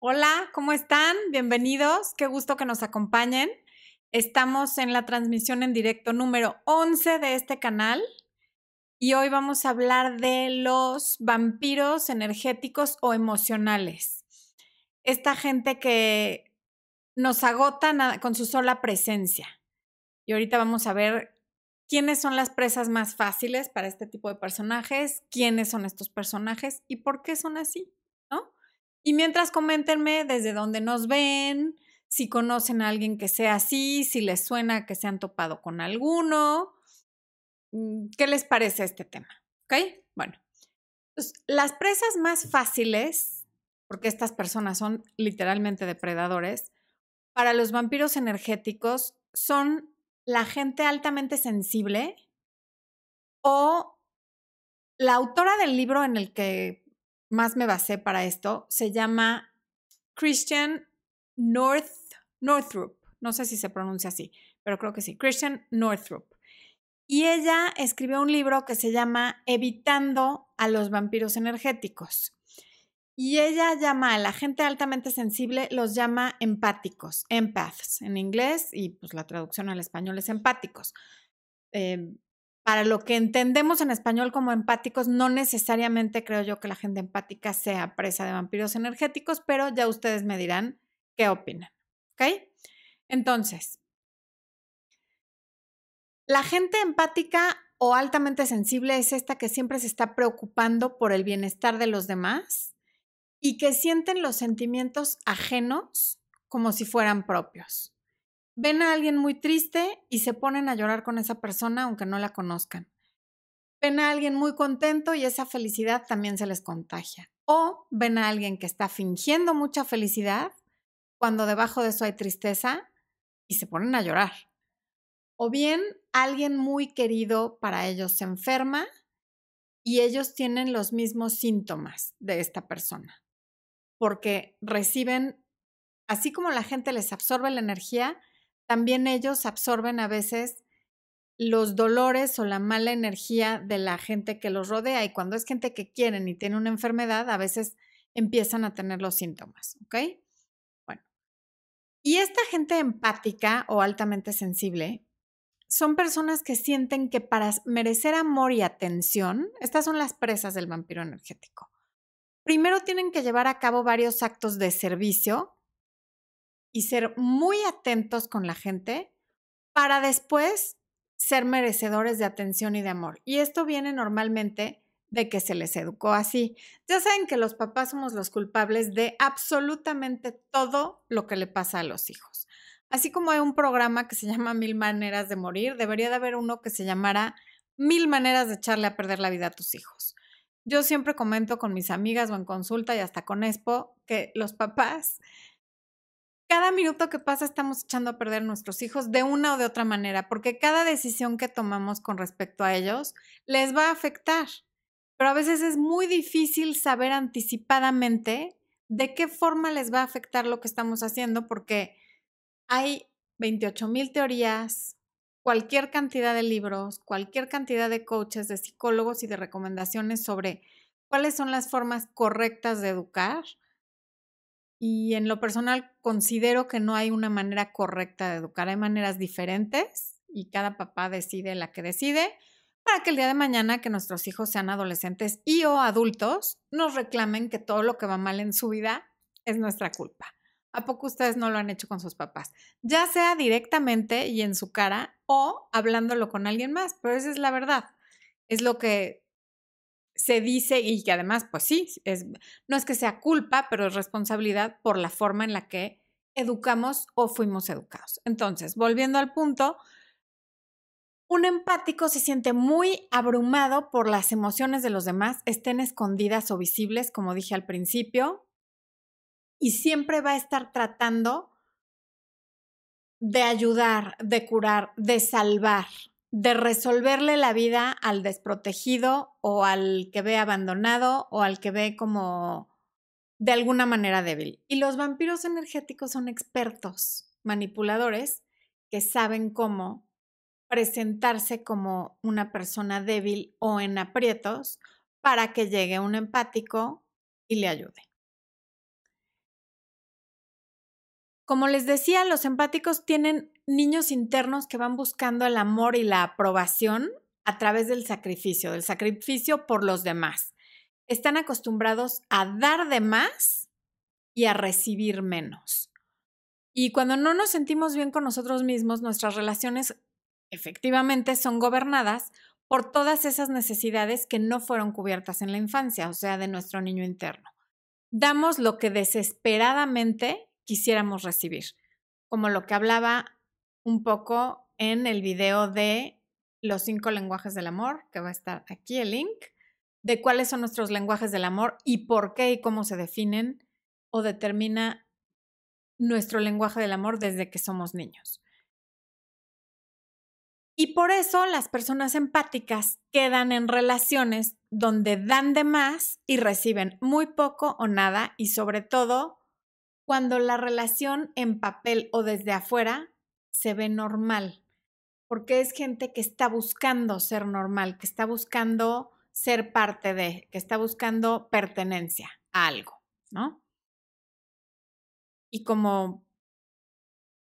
Hola, ¿cómo están? Bienvenidos. Qué gusto que nos acompañen. Estamos en la transmisión en directo número 11 de este canal y hoy vamos a hablar de los vampiros energéticos o emocionales. Esta gente que nos agota con su sola presencia. Y ahorita vamos a ver quiénes son las presas más fáciles para este tipo de personajes, quiénes son estos personajes y por qué son así. Y mientras coméntenme desde dónde nos ven, si conocen a alguien que sea así, si les suena que se han topado con alguno. Mm, ¿Qué les parece este tema? ¿Ok? Bueno, pues, las presas más fáciles, porque estas personas son literalmente depredadores, para los vampiros energéticos son la gente altamente sensible o la autora del libro en el que más me basé para esto se llama Christian North, Northrup. No sé si se pronuncia así, pero creo que sí. Christian Northrup. Y ella escribió un libro que se llama Evitando a los vampiros energéticos. Y ella llama a la gente altamente sensible, los llama empáticos, empaths en inglés, y pues la traducción al español es empáticos. Eh, para lo que entendemos en español como empáticos, no necesariamente creo yo que la gente empática sea presa de vampiros energéticos, pero ya ustedes me dirán qué opinan. ¿Ok? Entonces, la gente empática o altamente sensible es esta que siempre se está preocupando por el bienestar de los demás y que sienten los sentimientos ajenos como si fueran propios ven a alguien muy triste y se ponen a llorar con esa persona aunque no la conozcan. Ven a alguien muy contento y esa felicidad también se les contagia. O ven a alguien que está fingiendo mucha felicidad cuando debajo de eso hay tristeza y se ponen a llorar. O bien alguien muy querido para ellos se enferma y ellos tienen los mismos síntomas de esta persona, porque reciben, así como la gente les absorbe la energía, también ellos absorben a veces los dolores o la mala energía de la gente que los rodea y cuando es gente que quieren y tiene una enfermedad, a veces empiezan a tener los síntomas, ¿ok? Bueno, y esta gente empática o altamente sensible son personas que sienten que para merecer amor y atención, estas son las presas del vampiro energético. Primero tienen que llevar a cabo varios actos de servicio y ser muy atentos con la gente para después ser merecedores de atención y de amor. Y esto viene normalmente de que se les educó así. Ya saben que los papás somos los culpables de absolutamente todo lo que le pasa a los hijos. Así como hay un programa que se llama Mil Maneras de Morir, debería de haber uno que se llamara Mil Maneras de echarle a perder la vida a tus hijos. Yo siempre comento con mis amigas o en consulta y hasta con Expo que los papás cada minuto que pasa estamos echando a perder a nuestros hijos de una o de otra manera, porque cada decisión que tomamos con respecto a ellos les va a afectar. Pero a veces es muy difícil saber anticipadamente de qué forma les va a afectar lo que estamos haciendo, porque hay 28 mil teorías, cualquier cantidad de libros, cualquier cantidad de coaches, de psicólogos y de recomendaciones sobre cuáles son las formas correctas de educar y en lo personal considero que no hay una manera correcta de educar, hay maneras diferentes y cada papá decide la que decide para que el día de mañana que nuestros hijos sean adolescentes y o adultos nos reclamen que todo lo que va mal en su vida es nuestra culpa. ¿A poco ustedes no lo han hecho con sus papás? Ya sea directamente y en su cara o hablándolo con alguien más, pero esa es la verdad. Es lo que se dice y que además, pues sí, no es que sea culpa, pero es responsabilidad por la forma en la que educamos o fuimos educados. Entonces, volviendo al punto, un empático se siente muy abrumado por las emociones de los demás, estén escondidas o visibles, como dije al principio, y siempre va a estar tratando de ayudar, de curar, de salvar, de resolverle la vida al desprotegido o al que ve abandonado o al que ve como de alguna manera débil. Y los vampiros energéticos son expertos manipuladores que saben cómo presentarse como una persona débil o en aprietos para que llegue un empático y le ayude. Como les decía, los empáticos tienen niños internos que van buscando el amor y la aprobación a través del sacrificio, del sacrificio por los demás. Están acostumbrados a dar de más y a recibir menos. Y cuando no nos sentimos bien con nosotros mismos, nuestras relaciones efectivamente son gobernadas por todas esas necesidades que no fueron cubiertas en la infancia, o sea, de nuestro niño interno. Damos lo que desesperadamente quisiéramos recibir, como lo que hablaba un poco en el video de los cinco lenguajes del amor, que va a estar aquí el link, de cuáles son nuestros lenguajes del amor y por qué y cómo se definen o determina nuestro lenguaje del amor desde que somos niños. Y por eso las personas empáticas quedan en relaciones donde dan de más y reciben muy poco o nada y sobre todo cuando la relación en papel o desde afuera se ve normal, porque es gente que está buscando ser normal, que está buscando ser parte de, que está buscando pertenencia a algo, ¿no? Y como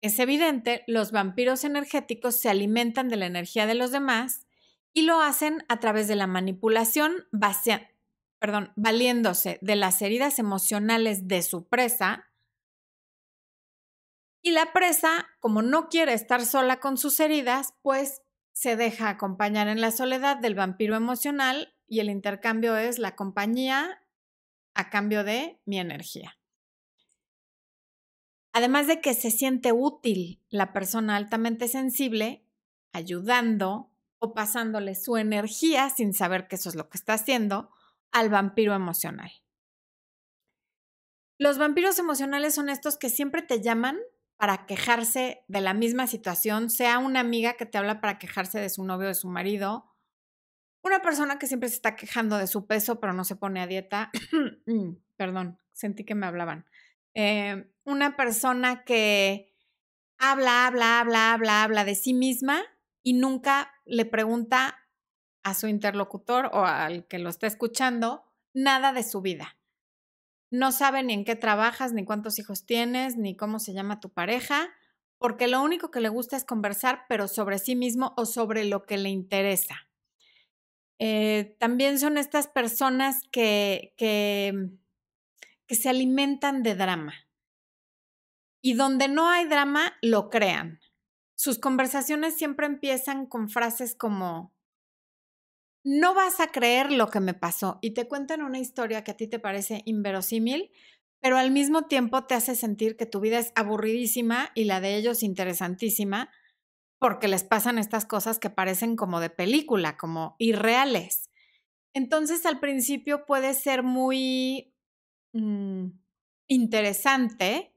es evidente, los vampiros energéticos se alimentan de la energía de los demás y lo hacen a través de la manipulación, valiéndose de las heridas emocionales de su presa y la presa, como no quiere estar sola con sus heridas, pues se deja acompañar en la soledad del vampiro emocional y el intercambio es la compañía a cambio de mi energía. Además de que se siente útil la persona altamente sensible, ayudando o pasándole su energía sin saber que eso es lo que está haciendo al vampiro emocional. Los vampiros emocionales son estos que siempre te llaman para quejarse de la misma situación, sea una amiga que te habla para quejarse de su novio o de su marido, una persona que siempre se está quejando de su peso pero no se pone a dieta, mm, perdón, sentí que me hablaban, eh, una persona que habla, habla, habla, habla, habla de sí misma y nunca le pregunta a su interlocutor o al que lo está escuchando nada de su vida no sabe ni en qué trabajas, ni cuántos hijos tienes, ni cómo se llama tu pareja, porque lo único que le gusta es conversar, pero sobre sí mismo o sobre lo que le interesa. Eh, también son estas personas que, que, que se alimentan de drama. Y donde no hay drama, lo crean. Sus conversaciones siempre empiezan con frases como, no vas a creer lo que me pasó y te cuentan una historia que a ti te parece inverosímil, pero al mismo tiempo te hace sentir que tu vida es aburridísima y la de ellos interesantísima porque les pasan estas cosas que parecen como de película, como irreales. Entonces al principio puede ser muy mm, interesante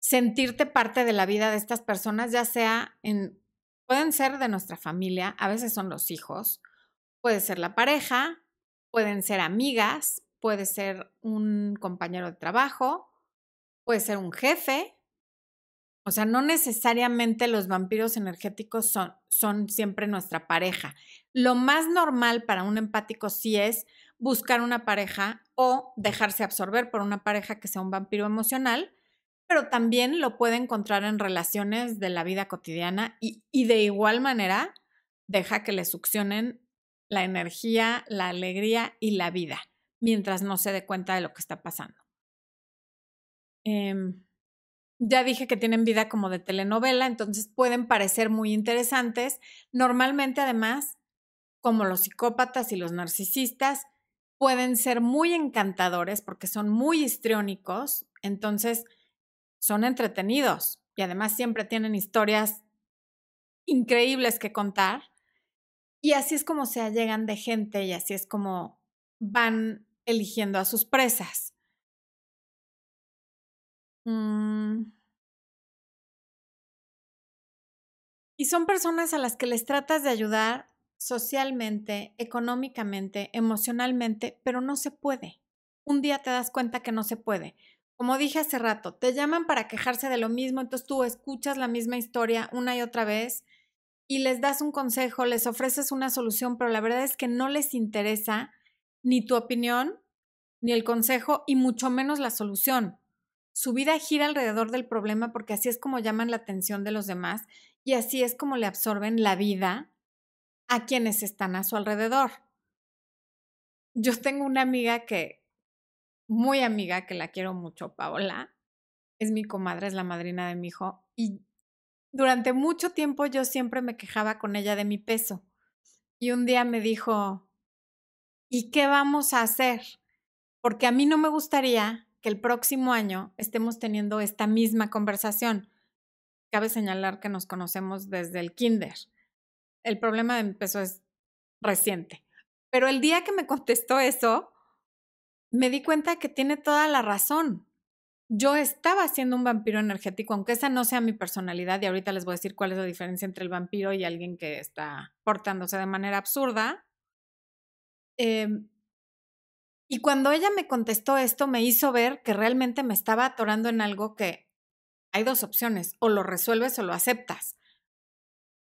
sentirte parte de la vida de estas personas, ya sea en, pueden ser de nuestra familia, a veces son los hijos, Puede ser la pareja, pueden ser amigas, puede ser un compañero de trabajo, puede ser un jefe. O sea, no necesariamente los vampiros energéticos son, son siempre nuestra pareja. Lo más normal para un empático sí es buscar una pareja o dejarse absorber por una pareja que sea un vampiro emocional, pero también lo puede encontrar en relaciones de la vida cotidiana y, y de igual manera deja que le succionen la energía, la alegría y la vida, mientras no se dé cuenta de lo que está pasando. Em, ya dije que tienen vida como de telenovela, entonces pueden parecer muy interesantes. Normalmente, además, como los psicópatas y los narcisistas, pueden ser muy encantadores porque son muy histriónicos, entonces son entretenidos y además siempre tienen historias increíbles que contar. Y así es como se allegan de gente y así es como van eligiendo a sus presas. Mm. Y son personas a las que les tratas de ayudar socialmente, económicamente, emocionalmente, pero no se puede. Un día te das cuenta que no se puede. Como dije hace rato, te llaman para quejarse de lo mismo, entonces tú escuchas la misma historia una y otra vez y les das un consejo, les ofreces una solución, pero la verdad es que no les interesa ni tu opinión, ni el consejo, y mucho menos la solución. su vida gira alrededor del problema porque así es como llaman la atención de los demás y así es como le absorben la vida a quienes están a su alrededor. Yo tengo una amiga que, muy amiga, que la quiero mucho, Paola, es mi comadre, es la madrina de mi hijo, y durante mucho tiempo yo siempre me quejaba con ella de mi peso. Y un día me dijo, ¿y qué vamos a hacer? Porque a mí no me gustaría que el próximo año estemos teniendo esta misma conversación. Cabe señalar que nos conocemos desde el kinder. El problema de mi peso es reciente. Pero el día que me contestó eso, me di cuenta que tiene toda la razón. Yo estaba siendo un vampiro energético, aunque esa no sea mi personalidad, y ahorita les voy a decir cuál es la diferencia entre el vampiro y alguien que está portándose de manera absurda. Eh, y cuando ella me contestó esto, me hizo ver que realmente me estaba atorando en algo que hay dos opciones, o lo resuelves o lo aceptas.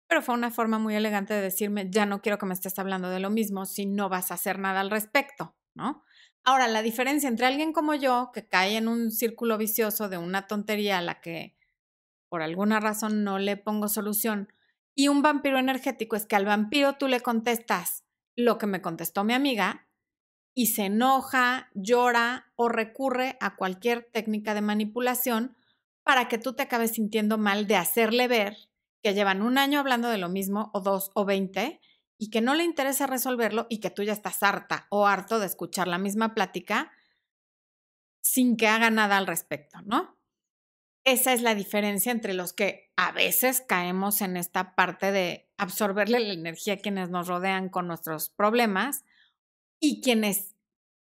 Pero fue una forma muy elegante de decirme, ya no quiero que me estés hablando de lo mismo si no vas a hacer nada al respecto, ¿no? Ahora, la diferencia entre alguien como yo, que cae en un círculo vicioso de una tontería a la que por alguna razón no le pongo solución, y un vampiro energético es que al vampiro tú le contestas lo que me contestó mi amiga y se enoja, llora o recurre a cualquier técnica de manipulación para que tú te acabes sintiendo mal de hacerle ver que llevan un año hablando de lo mismo, o dos, o veinte, y que no le interesa resolverlo y que tú ya estás harta o harto de escuchar la misma plática sin que haga nada al respecto, ¿no? Esa es la diferencia entre los que a veces caemos en esta parte de absorberle la energía a quienes nos rodean con nuestros problemas y quienes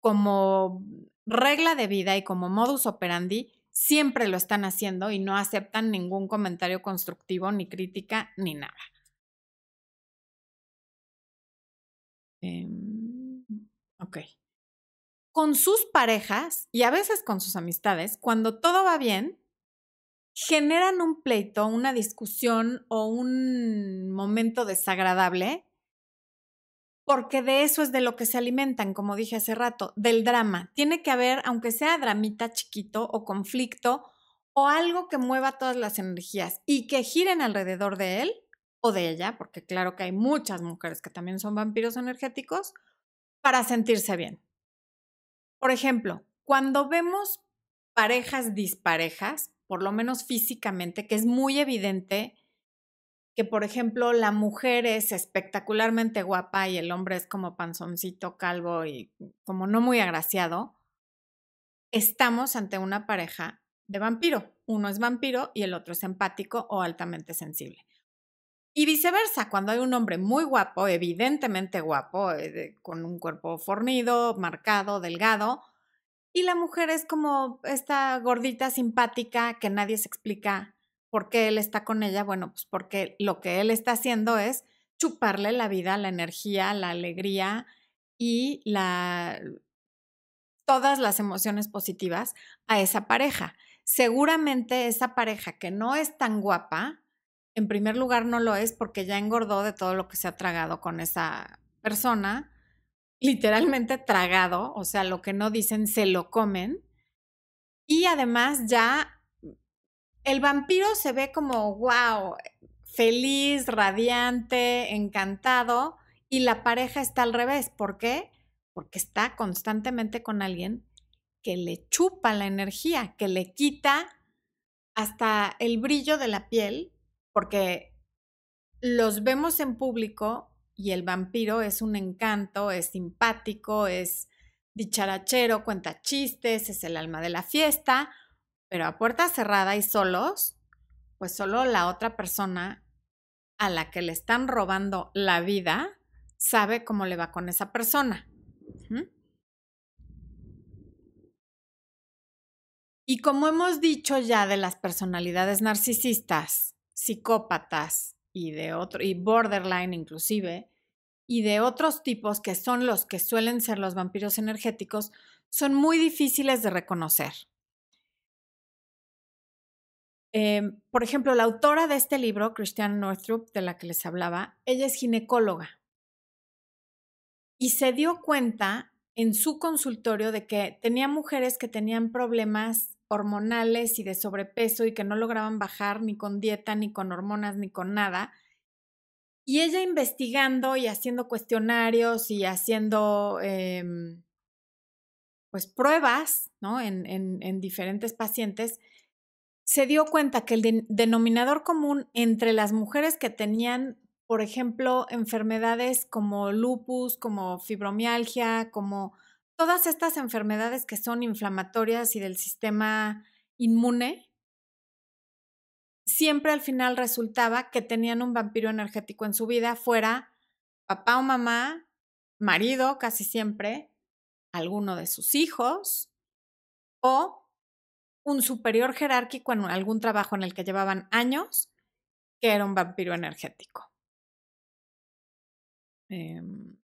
como regla de vida y como modus operandi siempre lo están haciendo y no aceptan ningún comentario constructivo, ni crítica, ni nada. Em, ok. Con sus parejas y a veces con sus amistades, cuando todo va bien, generan un pleito, una discusión o un momento desagradable porque de eso es de lo que se alimentan, como dije hace rato, del drama. Tiene que haber, aunque sea dramita chiquito o conflicto, o algo que mueva todas las energías y que giren alrededor de él o de ella, porque claro que hay muchas mujeres que también son vampiros energéticos, para sentirse bien. Por ejemplo, cuando vemos parejas disparejas, por lo menos físicamente, que es muy evidente que, por ejemplo, la mujer es espectacularmente guapa y el hombre es como panzoncito, calvo y como no muy agraciado, estamos ante una pareja de vampiro. Uno es vampiro y el otro es empático o altamente sensible. Y viceversa, cuando hay un hombre muy guapo, evidentemente guapo, eh, con un cuerpo fornido, marcado, delgado, y la mujer es como esta gordita simpática que nadie se explica ¿Por qué él está con ella? Bueno, pues porque lo que él está haciendo es chuparle la vida, la energía, la alegría y la, todas las emociones positivas a esa pareja. Seguramente esa pareja que no es tan guapa, en primer lugar no lo es porque ya engordó de todo lo que se ha tragado con esa persona, literalmente tragado, o sea, lo que no dicen se lo comen. Y además ya el vampiro se ve como, wow, feliz, radiante, encantado, y la pareja está al revés. ¿Por qué? Porque está constantemente con alguien que le chupa la energía, que le quita hasta el brillo de la piel, porque los vemos en público y el vampiro es un encanto, es simpático, es dicharachero, cuenta chistes, es el alma de la fiesta, pero a puerta cerrada y solos, pues solo la otra persona a la que le están robando la vida sabe cómo le va con esa persona. Y como hemos dicho ya de las personalidades narcisistas, psicópatas y de otro y borderline inclusive, y de otros tipos que son los que suelen ser los vampiros energéticos, son muy difíciles de reconocer. Em, por ejemplo, la autora de este libro, Christiane Northrup, de la que les hablaba, ella es ginecóloga y se dio cuenta en su consultorio de que tenía mujeres que tenían problemas hormonales y de sobrepeso y que no lograban bajar ni con dieta, ni con hormonas, ni con nada. Y ella investigando y haciendo cuestionarios y haciendo em, pues pruebas ¿no? en, en, diferentes pacientes, se dio cuenta que el denominador común entre las mujeres que tenían, por ejemplo, enfermedades como lupus, como fibromialgia, como todas estas enfermedades que son inflamatorias y del sistema inmune, siempre al final resultaba que tenían un vampiro energético en su vida, fuera papá o mamá, marido casi siempre, alguno de sus hijos o un superior jerárquico en algún trabajo en el que llevaban años que era un vampiro energético. Em,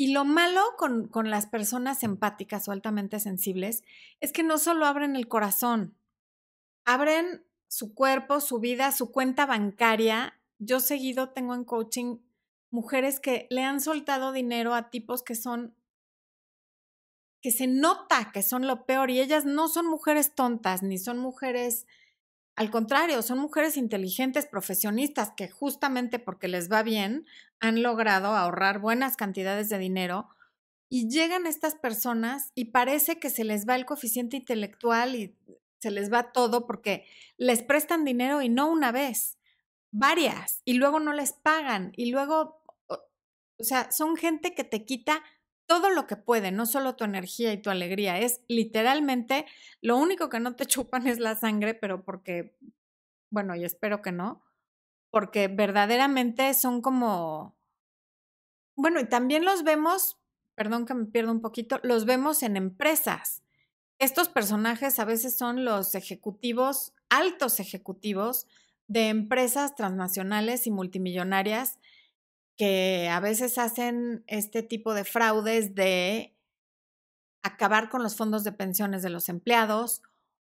Y lo malo con, con, las personas empáticas o altamente sensibles es que no solo abren el corazón, abren su cuerpo, su vida, su cuenta bancaria. Yo seguido tengo en coaching mujeres que le han soltado dinero a tipos que son, que se nota que son lo peor y ellas no son mujeres tontas ni son mujeres al contrario, son mujeres inteligentes, profesionistas, que justamente porque les va bien han logrado ahorrar buenas cantidades de dinero y llegan estas personas y parece que se les va el coeficiente intelectual y se les va todo porque les prestan dinero y no una vez, varias, y luego no les pagan y luego, o sea, son gente que te quita todo lo que puede, no solo tu energía y tu alegría, es literalmente lo único que no te chupan es la sangre, pero porque, bueno, y espero que no, porque verdaderamente son como, bueno, y también los vemos, perdón que me pierdo un poquito, los vemos en empresas. Estos personajes a veces son los ejecutivos, altos ejecutivos de empresas transnacionales y multimillonarias que a veces hacen este tipo de fraudes de acabar con los fondos de pensiones de los empleados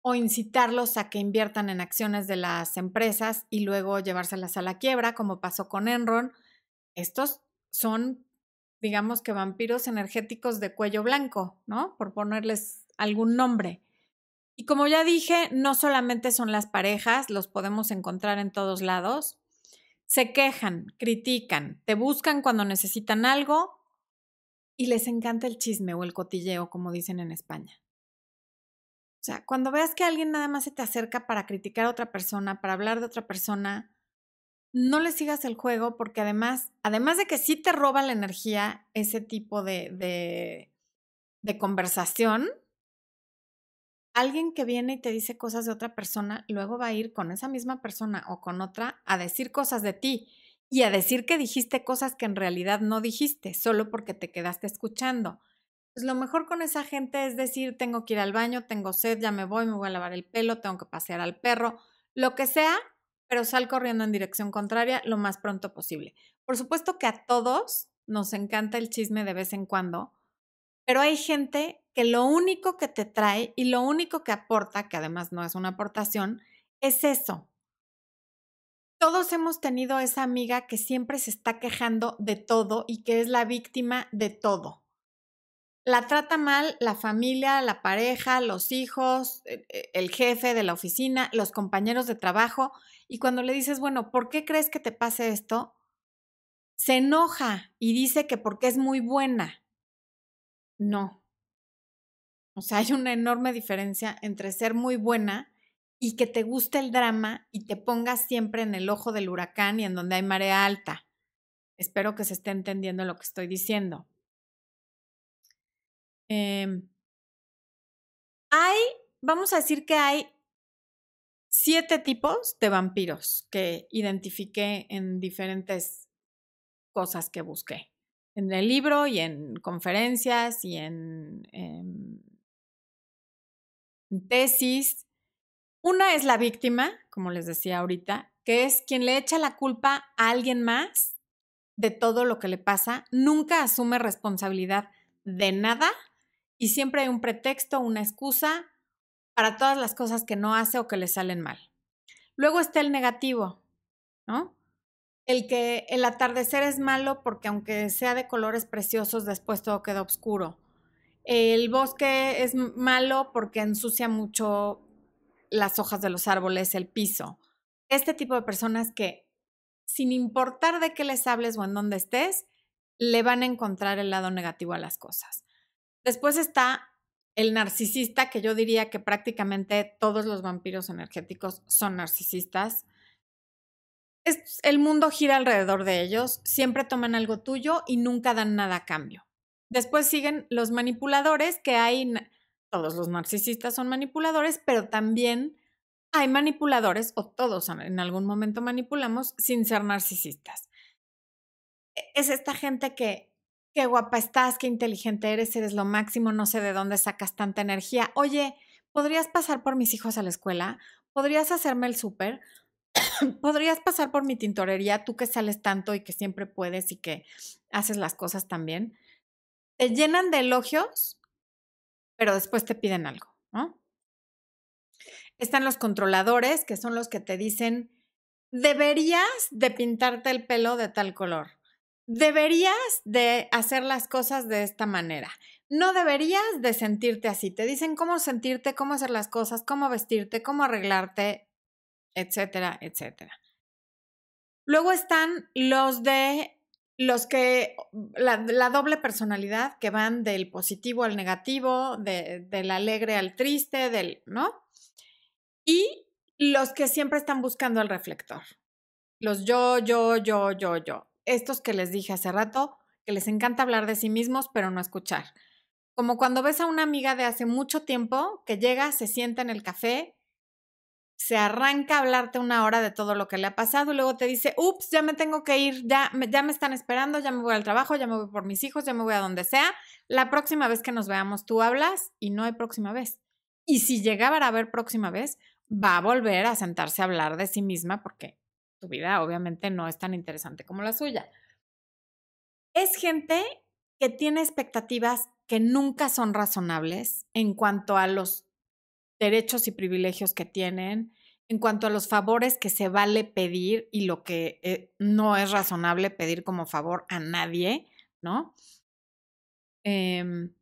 o incitarlos a que inviertan en acciones de las empresas y luego llevárselas a la quiebra, como pasó con Enron. Estos son, digamos que vampiros energéticos de cuello blanco, ¿no? Por ponerles algún nombre. Y como ya dije, no solamente son las parejas, los podemos encontrar en todos lados. Se quejan, critican, te buscan cuando necesitan algo y les encanta el chisme o el cotilleo, como dicen en España. O sea, cuando veas que alguien nada más se te acerca para criticar a otra persona, para hablar de otra persona, no le sigas el juego porque además, además de que sí te roba la energía ese tipo de, de, de conversación, alguien que viene y te dice cosas de otra persona, luego va a ir con esa misma persona o con otra a decir cosas de ti y a decir que dijiste cosas que en realidad no dijiste, solo porque te quedaste escuchando. Pues lo mejor con esa gente es decir, tengo que ir al baño, tengo sed, ya me voy, me voy a lavar el pelo, tengo que pasear al perro, lo que sea, pero sal corriendo en dirección contraria lo más pronto posible. Por supuesto que a todos nos encanta el chisme de vez en cuando, pero hay gente que lo único que te trae y lo único que aporta, que además no es una aportación, es eso. Todos hemos tenido esa amiga que siempre se está quejando de todo y que es la víctima de todo. La trata mal la familia, la pareja, los hijos, e, e, el jefe de la oficina, los compañeros de trabajo. Y cuando le dices, bueno, ¿por qué crees que te pase esto? Se enoja y dice que porque es muy buena. No, o sea, hay una enorme diferencia entre ser muy buena y que te guste el drama y te pongas siempre en el ojo del huracán y en donde hay marea alta. Espero que se esté entendiendo lo que estoy diciendo. Em, hay, vamos a decir que hay siete tipos de vampiros que identifiqué en diferentes cosas que busqué. En el libro y en conferencias y en tesis. Una es la víctima, como les decía ahorita, que es quien le echa la culpa a alguien más de todo lo que le pasa, nunca asume responsabilidad de nada y siempre hay un pretexto, una excusa para todas las cosas que no hace o que le salen mal. Luego está el negativo, ¿no? El que el atardecer es malo porque aunque sea de colores preciosos, después todo queda oscuro el bosque es malo porque ensucia mucho las hojas de los árboles, el piso. Este tipo de personas que, sin importar de qué les hables o en dónde estés, le van a encontrar el lado negativo a las cosas. Después está el narcisista, que yo diría que prácticamente todos los vampiros energéticos son narcisistas. el mundo gira alrededor de ellos, siempre toman algo tuyo y nunca dan nada a cambio. Después siguen los manipuladores, que hay, todos los narcisistas son manipuladores, pero también hay manipuladores, o todos en algún momento manipulamos, sin ser narcisistas. E, es esta gente que, qué guapa estás, qué inteligente eres, eres lo máximo, no sé de dónde sacas tanta energía. Oye, ¿podrías pasar por mis hijos a la escuela? ¿Podrías hacerme el súper? ¿Podrías pasar por mi tintorería, tú que sales tanto y que siempre puedes y que haces las cosas también? te llenan de elogios, pero después te piden algo, ¿no? Están los controladores, que son los que te dicen, deberías de pintarte el pelo de tal color, deberías de hacer las cosas de esta manera, no deberías de sentirte así. Te dicen cómo sentirte, cómo hacer las cosas, cómo vestirte, cómo arreglarte, etcétera, etcétera. Luego están los de los que, la, doble personalidad que van del positivo al negativo, del alegre al triste, del, ¿no? Y los que siempre están buscando el reflector. Los yo, yo, yo, yo, yo. Estos que les dije hace rato, que les encanta hablar de sí mismos, pero no escuchar. Como cuando ves a una amiga de hace mucho tiempo que llega, se sienta en el café se arranca a hablarte una hora de todo lo que le ha pasado y luego te dice, ups, ya me tengo que ir, ya me, están esperando, ya me voy al trabajo, ya me voy por mis hijos, ya me voy a donde sea. La próxima vez que nos veamos tú hablas y no hay próxima vez. Y si llegaba a haber próxima vez, va a volver a sentarse a hablar de sí misma porque tu vida obviamente no es tan interesante como la suya. Es gente que tiene expectativas que nunca son razonables en cuanto a los derechos y privilegios que tienen, en cuanto a los favores que se vale pedir y lo que eh, no es razonable pedir como favor a nadie, ¿no? Em,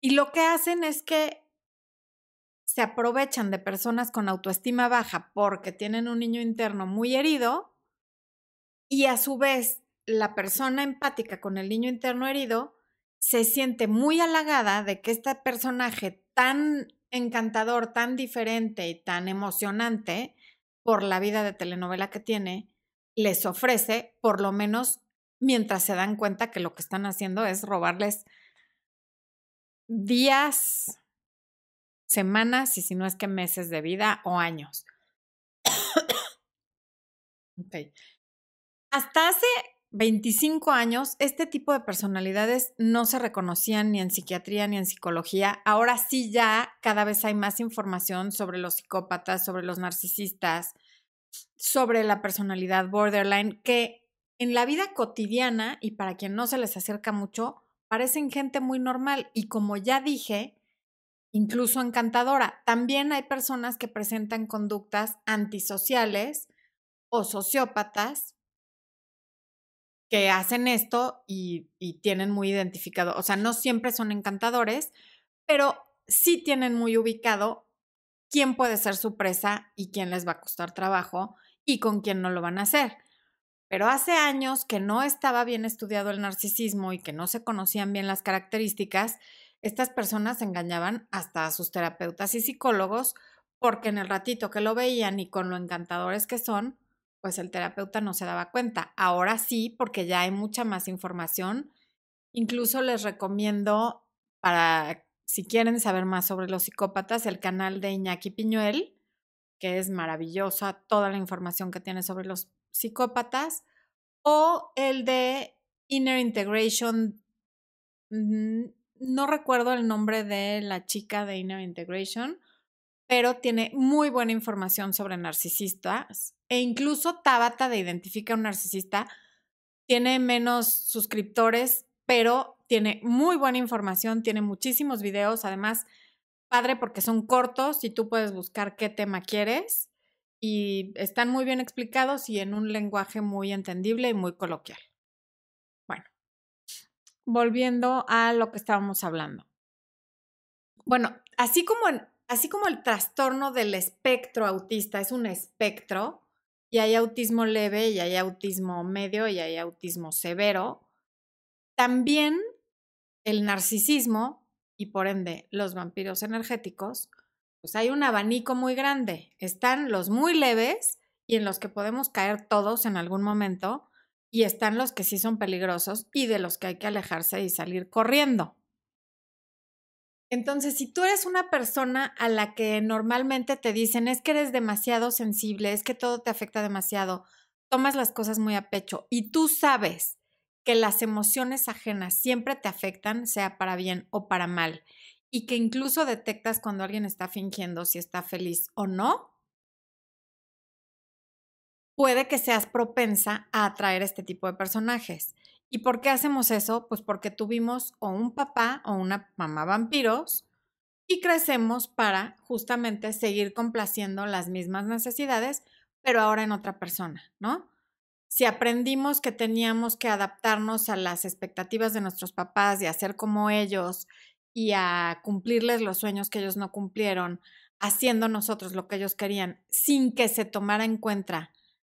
y lo que hacen es que se aprovechan de personas con autoestima baja porque tienen un niño interno muy herido y a su vez la persona empática con el niño interno herido se siente muy halagada de que este personaje tan encantador, tan diferente y tan emocionante por la vida de telenovela que tiene, les ofrece, por lo menos mientras se dan cuenta que lo que están haciendo es robarles días, semanas y si no es que meses de vida o años. okay. Hasta hace 25 años, este tipo de personalidades no se reconocían ni en psiquiatría ni en psicología. Ahora sí ya cada vez hay más información sobre los psicópatas, sobre los narcisistas, sobre la personalidad borderline, que en la vida cotidiana y para quien no se les acerca mucho, parecen gente muy normal. Y como ya dije, incluso encantadora. También hay personas que presentan conductas antisociales o sociópatas que hacen esto y, tienen muy identificado, o sea, no siempre son encantadores, pero sí tienen muy ubicado quién puede ser su presa y quién les va a costar trabajo y con quién no lo van a hacer. Pero hace años que no estaba bien estudiado el narcisismo y que no se conocían bien las características, estas personas engañaban hasta a sus terapeutas y psicólogos porque en el ratito que lo veían y con lo encantadores que son, pues el terapeuta no se daba cuenta. Ahora sí, porque ya hay mucha más información. Incluso les recomiendo para, si quieren saber más sobre los psicópatas, el canal de Iñaki Piñuel, que es maravillosa toda la información que tiene sobre los psicópatas, o el de Inner Integration. No recuerdo el nombre de la chica de Inner Integration, pero tiene muy buena información sobre narcisistas e incluso Tabata de Identifica a un Narcisista tiene menos suscriptores, pero tiene muy buena información, tiene muchísimos videos, además, padre porque son cortos y tú puedes buscar qué tema quieres y están muy bien explicados y en un lenguaje muy entendible y muy coloquial. Volviendo a lo que estábamos hablando. Bueno, así como, así como el trastorno del espectro autista es un espectro, y hay autismo leve, y hay autismo medio, y hay autismo severo, también el narcisismo y por ende los vampiros energéticos, pues hay un abanico muy grande. Están los muy leves y en los que podemos caer todos en algún momento, y están los que sí son peligrosos y de los que hay que alejarse y salir corriendo. Entonces, si tú eres una persona a la que normalmente te dicen es que eres demasiado sensible, es que todo te afecta demasiado, tomas las cosas muy a pecho y tú sabes que las emociones ajenas siempre te afectan, sea para bien o para mal, y que incluso detectas cuando alguien está fingiendo si está feliz o no, puede que seas propensa a atraer este tipo de personajes. ¿Y por qué hacemos eso? Pues porque tuvimos o un papá o una mamá vampiros y crecemos para justamente seguir complaciendo las mismas necesidades, pero ahora en otra persona, ¿no? Si aprendimos que teníamos que adaptarnos a las expectativas de nuestros papás y hacer como ellos y a cumplirles los sueños que ellos no cumplieron, haciendo nosotros lo que ellos querían, sin que se tomara en cuenta,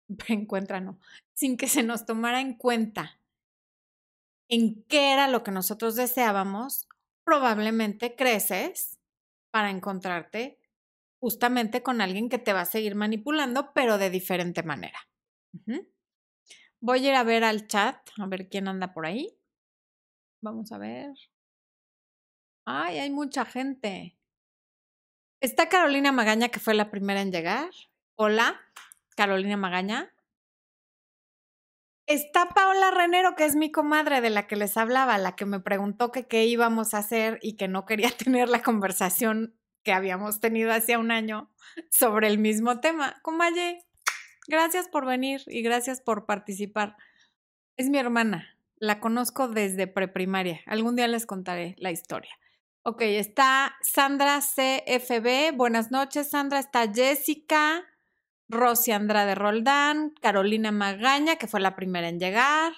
en cuenta no, sin que se nos tomara en cuenta en qué era lo que nosotros deseábamos, probablemente creces para encontrarte justamente con alguien que te va a seguir manipulando, pero de diferente manera. Voy a ir a ver al chat, a ver quién anda por ahí. Vamos a ver. Ay, hay mucha gente. Está Carolina Magaña, que fue la primera en llegar. Hola, Carolina Magaña. Está Paola Renero, que es mi comadre de la que les hablaba, la que me preguntó qué íbamos a hacer y que no quería tener la conversación que habíamos tenido hace un año sobre el mismo tema. Comalle, gracias por venir y gracias por participar. Es mi hermana, la conozco desde preprimaria. Algún día les contaré la historia. Ok, está Sandra CFB. Buenas noches, Sandra. Está Jessica. Rosy Andrade Roldán, Carolina Magaña, que fue la primera en llegar,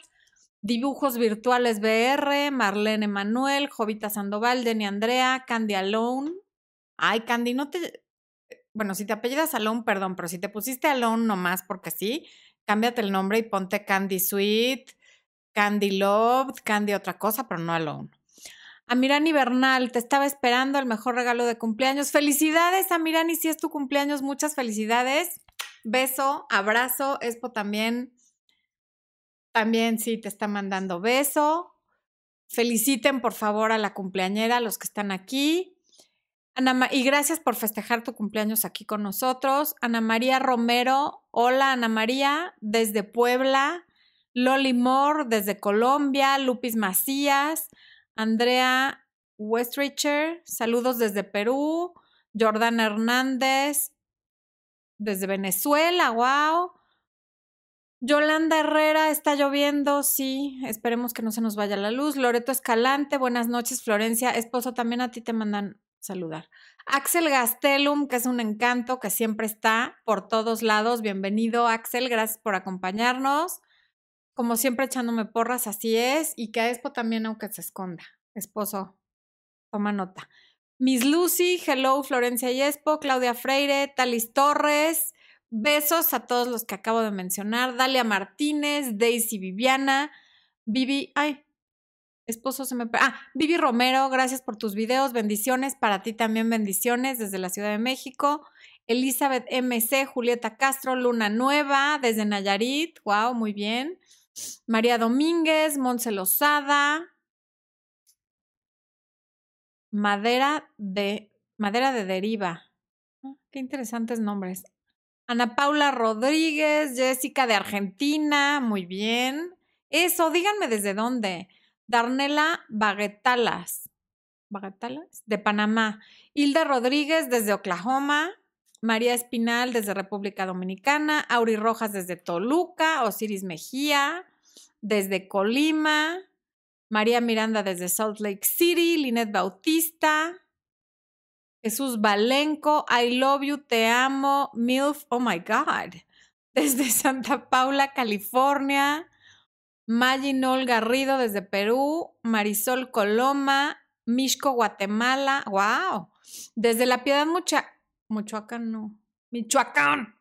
Dibujos Virtuales BR, Marlene Manuel, Jovita Sandoval, Deni Andrea, Candy Alone. Ay, Candy, no te. Bueno, si te apellidas Alone, perdón, pero si te pusiste Alone nomás porque sí, cámbiate el nombre y ponte Candy Sweet, Candy Loved, Candy otra cosa, pero no Alone. Amirani Bernal, te estaba esperando el mejor regalo de cumpleaños. Felicidades, Amirani, si es tu cumpleaños, muchas felicidades. Beso, abrazo. Expo también, también sí te está mandando beso. Feliciten por favor a la cumpleañera, los que están aquí. Ana, y gracias por festejar tu cumpleaños aquí con nosotros. Ana María Romero, hola Ana María, desde Puebla. Loli Moore, desde Colombia. Lupis Macías. Andrea Westricher, saludos desde Perú. Jordana Hernández, desde Venezuela, wow. Yolanda Herrera, está lloviendo, sí, esperemos que no se nos vaya la luz. Loreto Escalante, buenas noches, Florencia, esposo, también a ti te mandan saludar. Axel Gastelum, que es un encanto, que siempre está por todos lados. Bienvenido, Axel, gracias por acompañarnos. Como siempre, echándome porras, así es. Y que a Expo también, aunque se esconda. Esposo, toma nota. Miss Lucy, hello Florencia Yespo, Claudia Freire, Talis Torres, besos a todos los que acabo de mencionar, Dalia Martínez, Daisy Viviana, Vivi, ay, esposo se me... Ah, Vivi Romero, gracias por tus videos, bendiciones, para ti también bendiciones desde la Ciudad de México, Elizabeth MC, Julieta Castro, Luna Nueva, desde Nayarit, wow, muy bien, María Domínguez, Monse Lozada, Madera de, madera de deriva. Ah, qué interesantes nombres. Ana Paula Rodríguez, Jessica de Argentina, muy bien. Eso, díganme desde dónde. Darnela Baguetalas, Baguetalas, de Panamá. Hilda Rodríguez desde Oklahoma. María Espinal desde República Dominicana. Auri Rojas desde Toluca. Osiris Mejía desde Colima. María Miranda desde Salt Lake City, Linet Bautista, Jesús Valenco, I love you, te amo, MILF, oh my God, desde Santa Paula, California. Maginol Garrido desde Perú, Marisol Coloma, Mixco, Guatemala, wow. Desde La Piedad, Mucha, Michoacán, no, Michoacán.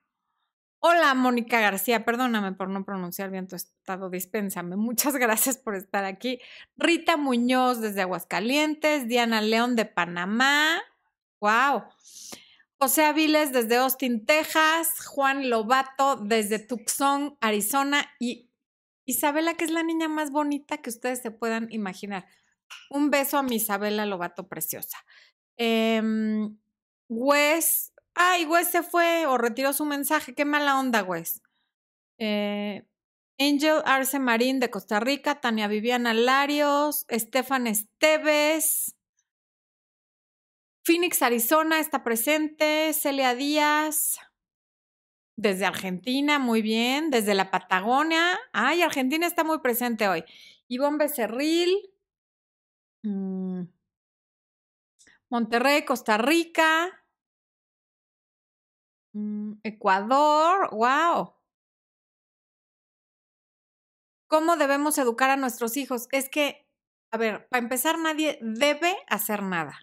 Hola, Mónica García, perdóname por no pronunciar bien tu estado, dispénsame. Muchas gracias por estar aquí. Rita Muñoz desde Aguascalientes, Diana León de Panamá, wow. José Aviles desde Austin, Texas, Juan Lobato desde Tucson, Arizona y Isabela, que es la niña más bonita que ustedes se puedan imaginar. Un beso a mi Isabela Lobato preciosa. Eh, Wes, ay, Wes se fue o retiró su mensaje. Qué mala onda, Wes. Eh, Angel Arce Marín de Costa Rica, Tania Viviana Larios, Estefan Esteves, Phoenix, Arizona está presente, Celia Díaz, desde Argentina, muy bien, desde la Patagonia, ay, Argentina está muy presente hoy. Ivonne Becerril, mm, Monterrey, Costa Rica, Ecuador, wow. ¿Cómo debemos educar a nuestros hijos? Es que, a ver, para empezar, nadie debe hacer nada.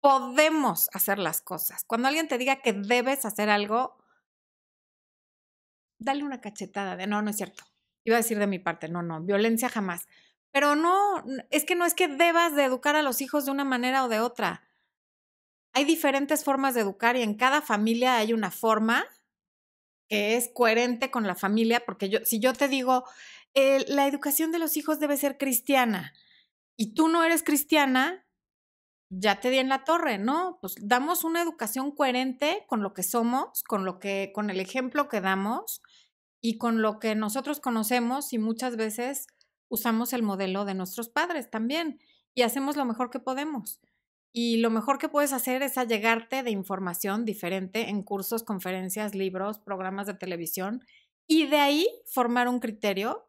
Podemos hacer las cosas. Cuando alguien te diga que debes hacer algo, dale una cachetada de no, no es cierto. Iba a decir de mi parte, no, no, violencia jamás. Pero no, es que no es que debas de educar a los hijos de una manera o de otra. Hay diferentes formas de educar y en cada familia hay una forma que es coherente con la familia, porque yo, si yo te digo, eh, la educación de los hijos debe ser cristiana y tú no eres cristiana, ya te di en la torre, ¿no? Pues damos una educación coherente con lo que somos, con lo que, con el ejemplo que damos y con lo que nosotros conocemos y muchas veces usamos el modelo de nuestros padres también y hacemos lo mejor que podemos. Y lo mejor que puedes hacer es allegarte de información diferente en cursos, conferencias, libros, programas de televisión y de ahí formar un criterio.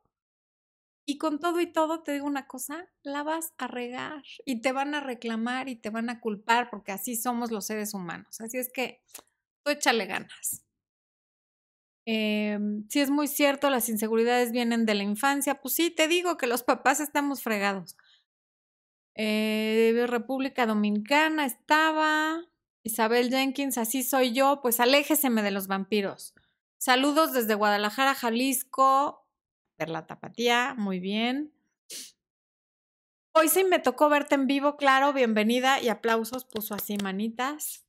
Y con todo y todo, te digo una cosa, la vas a regar y te van a reclamar y te van a culpar porque así somos los seres humanos. Así es que tú échale ganas. Eh, si es muy cierto, las inseguridades vienen de la infancia. Pues sí, te digo que los papás estamos fregados. Eh, República Dominicana estaba. Isabel Jenkins, así soy yo, pues aléjeseme de los vampiros. Saludos desde Guadalajara, Jalisco. Perla Tapatía, muy bien. Hoy sí me tocó verte en vivo, claro, bienvenida y aplausos, puso así manitas.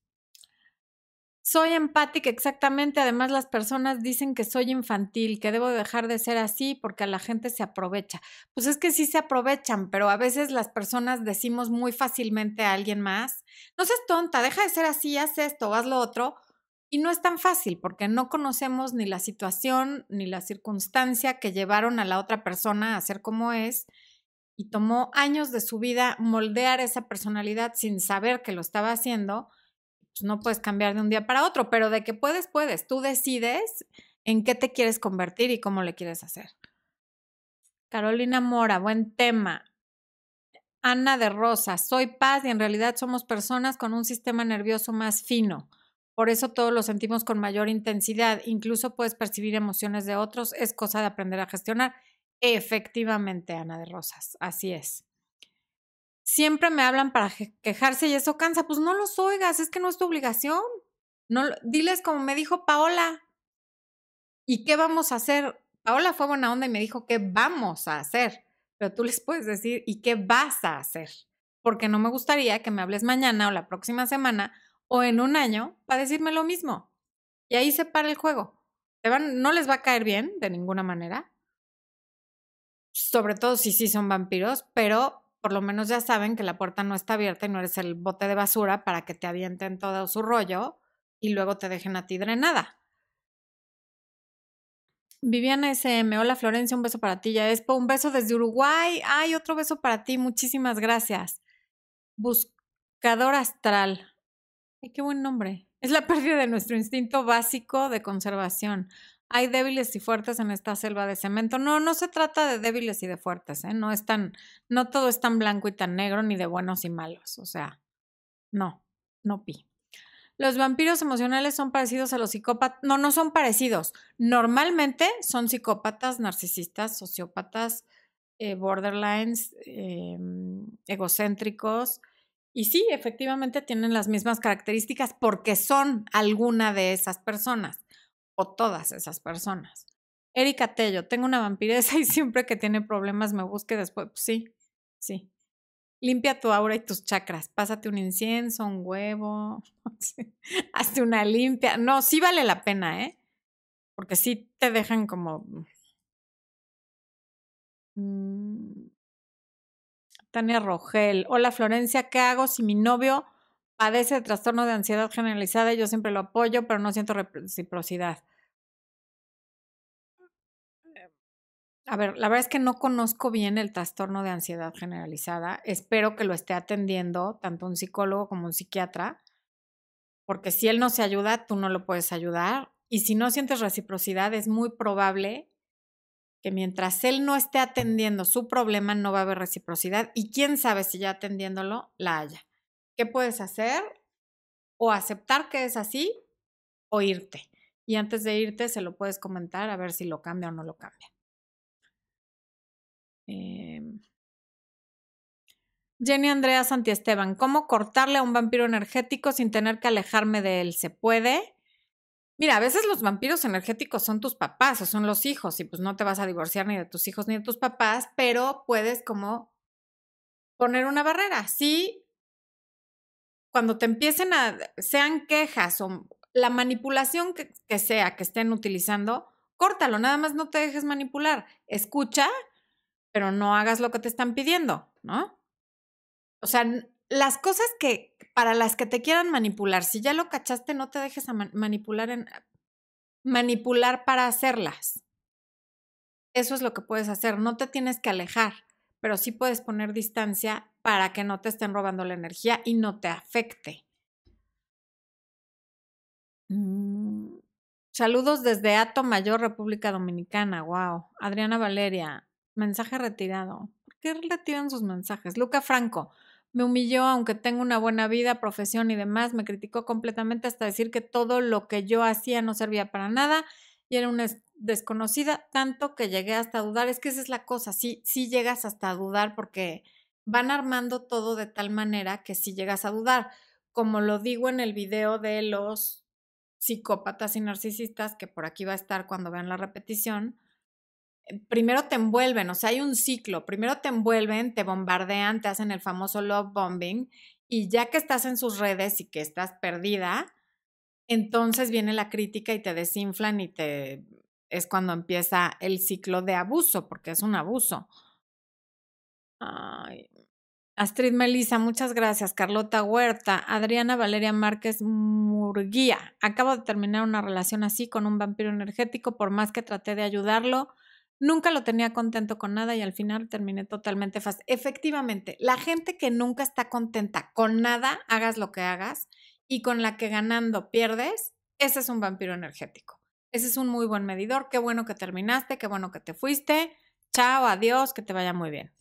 Soy empática, exactamente. Además, las personas dicen que soy infantil, que debo dejar de ser así porque a la gente se aprovecha. Pues es que sí se aprovechan, pero a veces las personas decimos muy fácilmente a alguien más, no seas tonta, deja de ser así, haz esto, haz lo otro. Y no es tan fácil porque no conocemos ni la situación ni la circunstancia que llevaron a la otra persona a ser como es y tomó años de su vida moldear esa personalidad sin saber que lo estaba haciendo pues no puedes cambiar de un día para otro, pero de que puedes, puedes. Tú decides en qué te quieres convertir y cómo le quieres hacer. Carolina Mora, buen tema. Ana de Rosa, soy paz y en realidad somos personas con un sistema nervioso más fino. Por eso todos lo sentimos con mayor intensidad. Incluso puedes percibir emociones de otros. Es cosa de aprender a gestionar. Efectivamente, Ana de Rosas, así es siempre me hablan para quejarse y eso cansa. Pues no los oigas, es que no es tu obligación. No, diles como me dijo Paola. ¿Y qué vamos a hacer? Paola fue buena onda y me dijo qué vamos a hacer. Pero tú les puedes decir, ¿y qué vas a hacer? Porque no me gustaría que me hables mañana o la próxima semana o en un año para decirme lo mismo. Y ahí se para el juego. no les va a caer bien de ninguna manera. Sobre todo si sí son vampiros, pero por lo menos ya saben que la puerta no está abierta y no eres el bote de basura para que te avienten todo su rollo y luego te dejen a ti drenada. Viviana SM, hola Florencia, un beso para ti. Ya Expo, un beso desde Uruguay. Ay, otro beso para ti, muchísimas gracias. Buscador astral. Ay, qué buen nombre. Es la pérdida de nuestro instinto básico de conservación hay débiles y fuertes en esta selva de cemento. No, no se trata de débiles y de fuertes, ¿eh? No es tan, no todo es tan blanco y tan negro, ni de buenos y malos. O sea, no, no pi. Los vampiros emocionales son parecidos a los psicópatas. No, no son parecidos. Normalmente son psicópatas, narcisistas, sociópatas, eh, borderlines, em, egocéntricos. Y sí, efectivamente tienen las mismas características porque son alguna de esas personas o todas esas personas. Erika Tello, tengo una vampiresa y siempre que tiene problemas me busque después. Pues sí, sí. Limpia tu aura y tus chakras. Pásate un incienso, un huevo. Hazte una limpia. No, sí vale la pena, ¿eh? Porque sí te dejan como. Mm, Tania Rogel. Hola Florencia, ¿qué hago si mi novio padece de trastorno de ansiedad generalizada y yo siempre lo apoyo, pero no siento reciprocidad? A ver, la verdad es que no conozco bien el trastorno de ansiedad generalizada. Espero que lo esté atendiendo tanto un psicólogo como un psiquiatra, porque si él no se ayuda, tú no lo puedes ayudar. Y si no sientes reciprocidad, es muy probable que mientras él no esté atendiendo su problema, no va a haber reciprocidad. Y quién sabe si ya atendiéndolo, la haya. ¿Qué puedes hacer? O aceptar que es así o irte. Y antes de irte, se lo puedes comentar a ver si lo cambia o no lo cambia. Em, Jenny Andrea Santiesteban, ¿cómo cortarle a un vampiro energético sin tener que alejarme de él? ¿Se puede? Mira, a veces los vampiros energéticos son tus papás o son los hijos y pues no te vas a divorciar ni de tus hijos ni de tus papás, pero puedes como poner una barrera. Sí, cuando te empiecen a, sean quejas o la manipulación que, sea que estén utilizando, córtalo, nada más no te dejes manipular. Escucha pero no hagas lo que te están pidiendo, ¿no? O sea, las cosas que para las que te quieran manipular, si ya lo cachaste, no te dejes manipular en manipular para hacerlas. Eso es lo que puedes hacer, no te tienes que alejar, pero sí puedes poner distancia para que no te estén robando la energía y no te afecte. Mm, saludos desde Ato Mayor, República Dominicana. Wow. Adriana Valeria, Mensaje retirado. ¿Por qué retiran sus mensajes? Luca Franco. Me humilló, aunque tengo una buena vida, profesión y demás. Me criticó completamente hasta decir que todo lo que yo hacía no servía para nada y era una desconocida, tanto que llegué hasta dudar. Es que esa es la cosa, sí, sí llegas hasta dudar porque van armando todo de tal manera que sí llegas a dudar. Como lo digo en el video de los psicópatas y narcisistas, que por aquí va a estar cuando vean la repetición, eh, primero te envuelven, o sea, hay un ciclo, primero te envuelven, te bombardean, te hacen el famoso love bombing y ya que estás en sus redes y que estás perdida, entonces viene la crítica y te desinflan y te es cuando empieza el ciclo de abuso, porque es un abuso. Astrid Melisa, muchas gracias. Carlota Huerta, Adriana Valeria Márquez Murguía. Acabo de terminar una relación así con un vampiro energético, por más que traté de ayudarlo, Nunca lo tenía contento con nada y al final terminé totalmente fácil. Efectivamente, la gente que nunca está contenta con nada, hagas lo que hagas, y con la que ganando pierdes, ese es un vampiro energético. Ese es un muy buen medidor. Qué bueno que terminaste, qué bueno que te fuiste. Chao, adiós, que te vaya muy bien.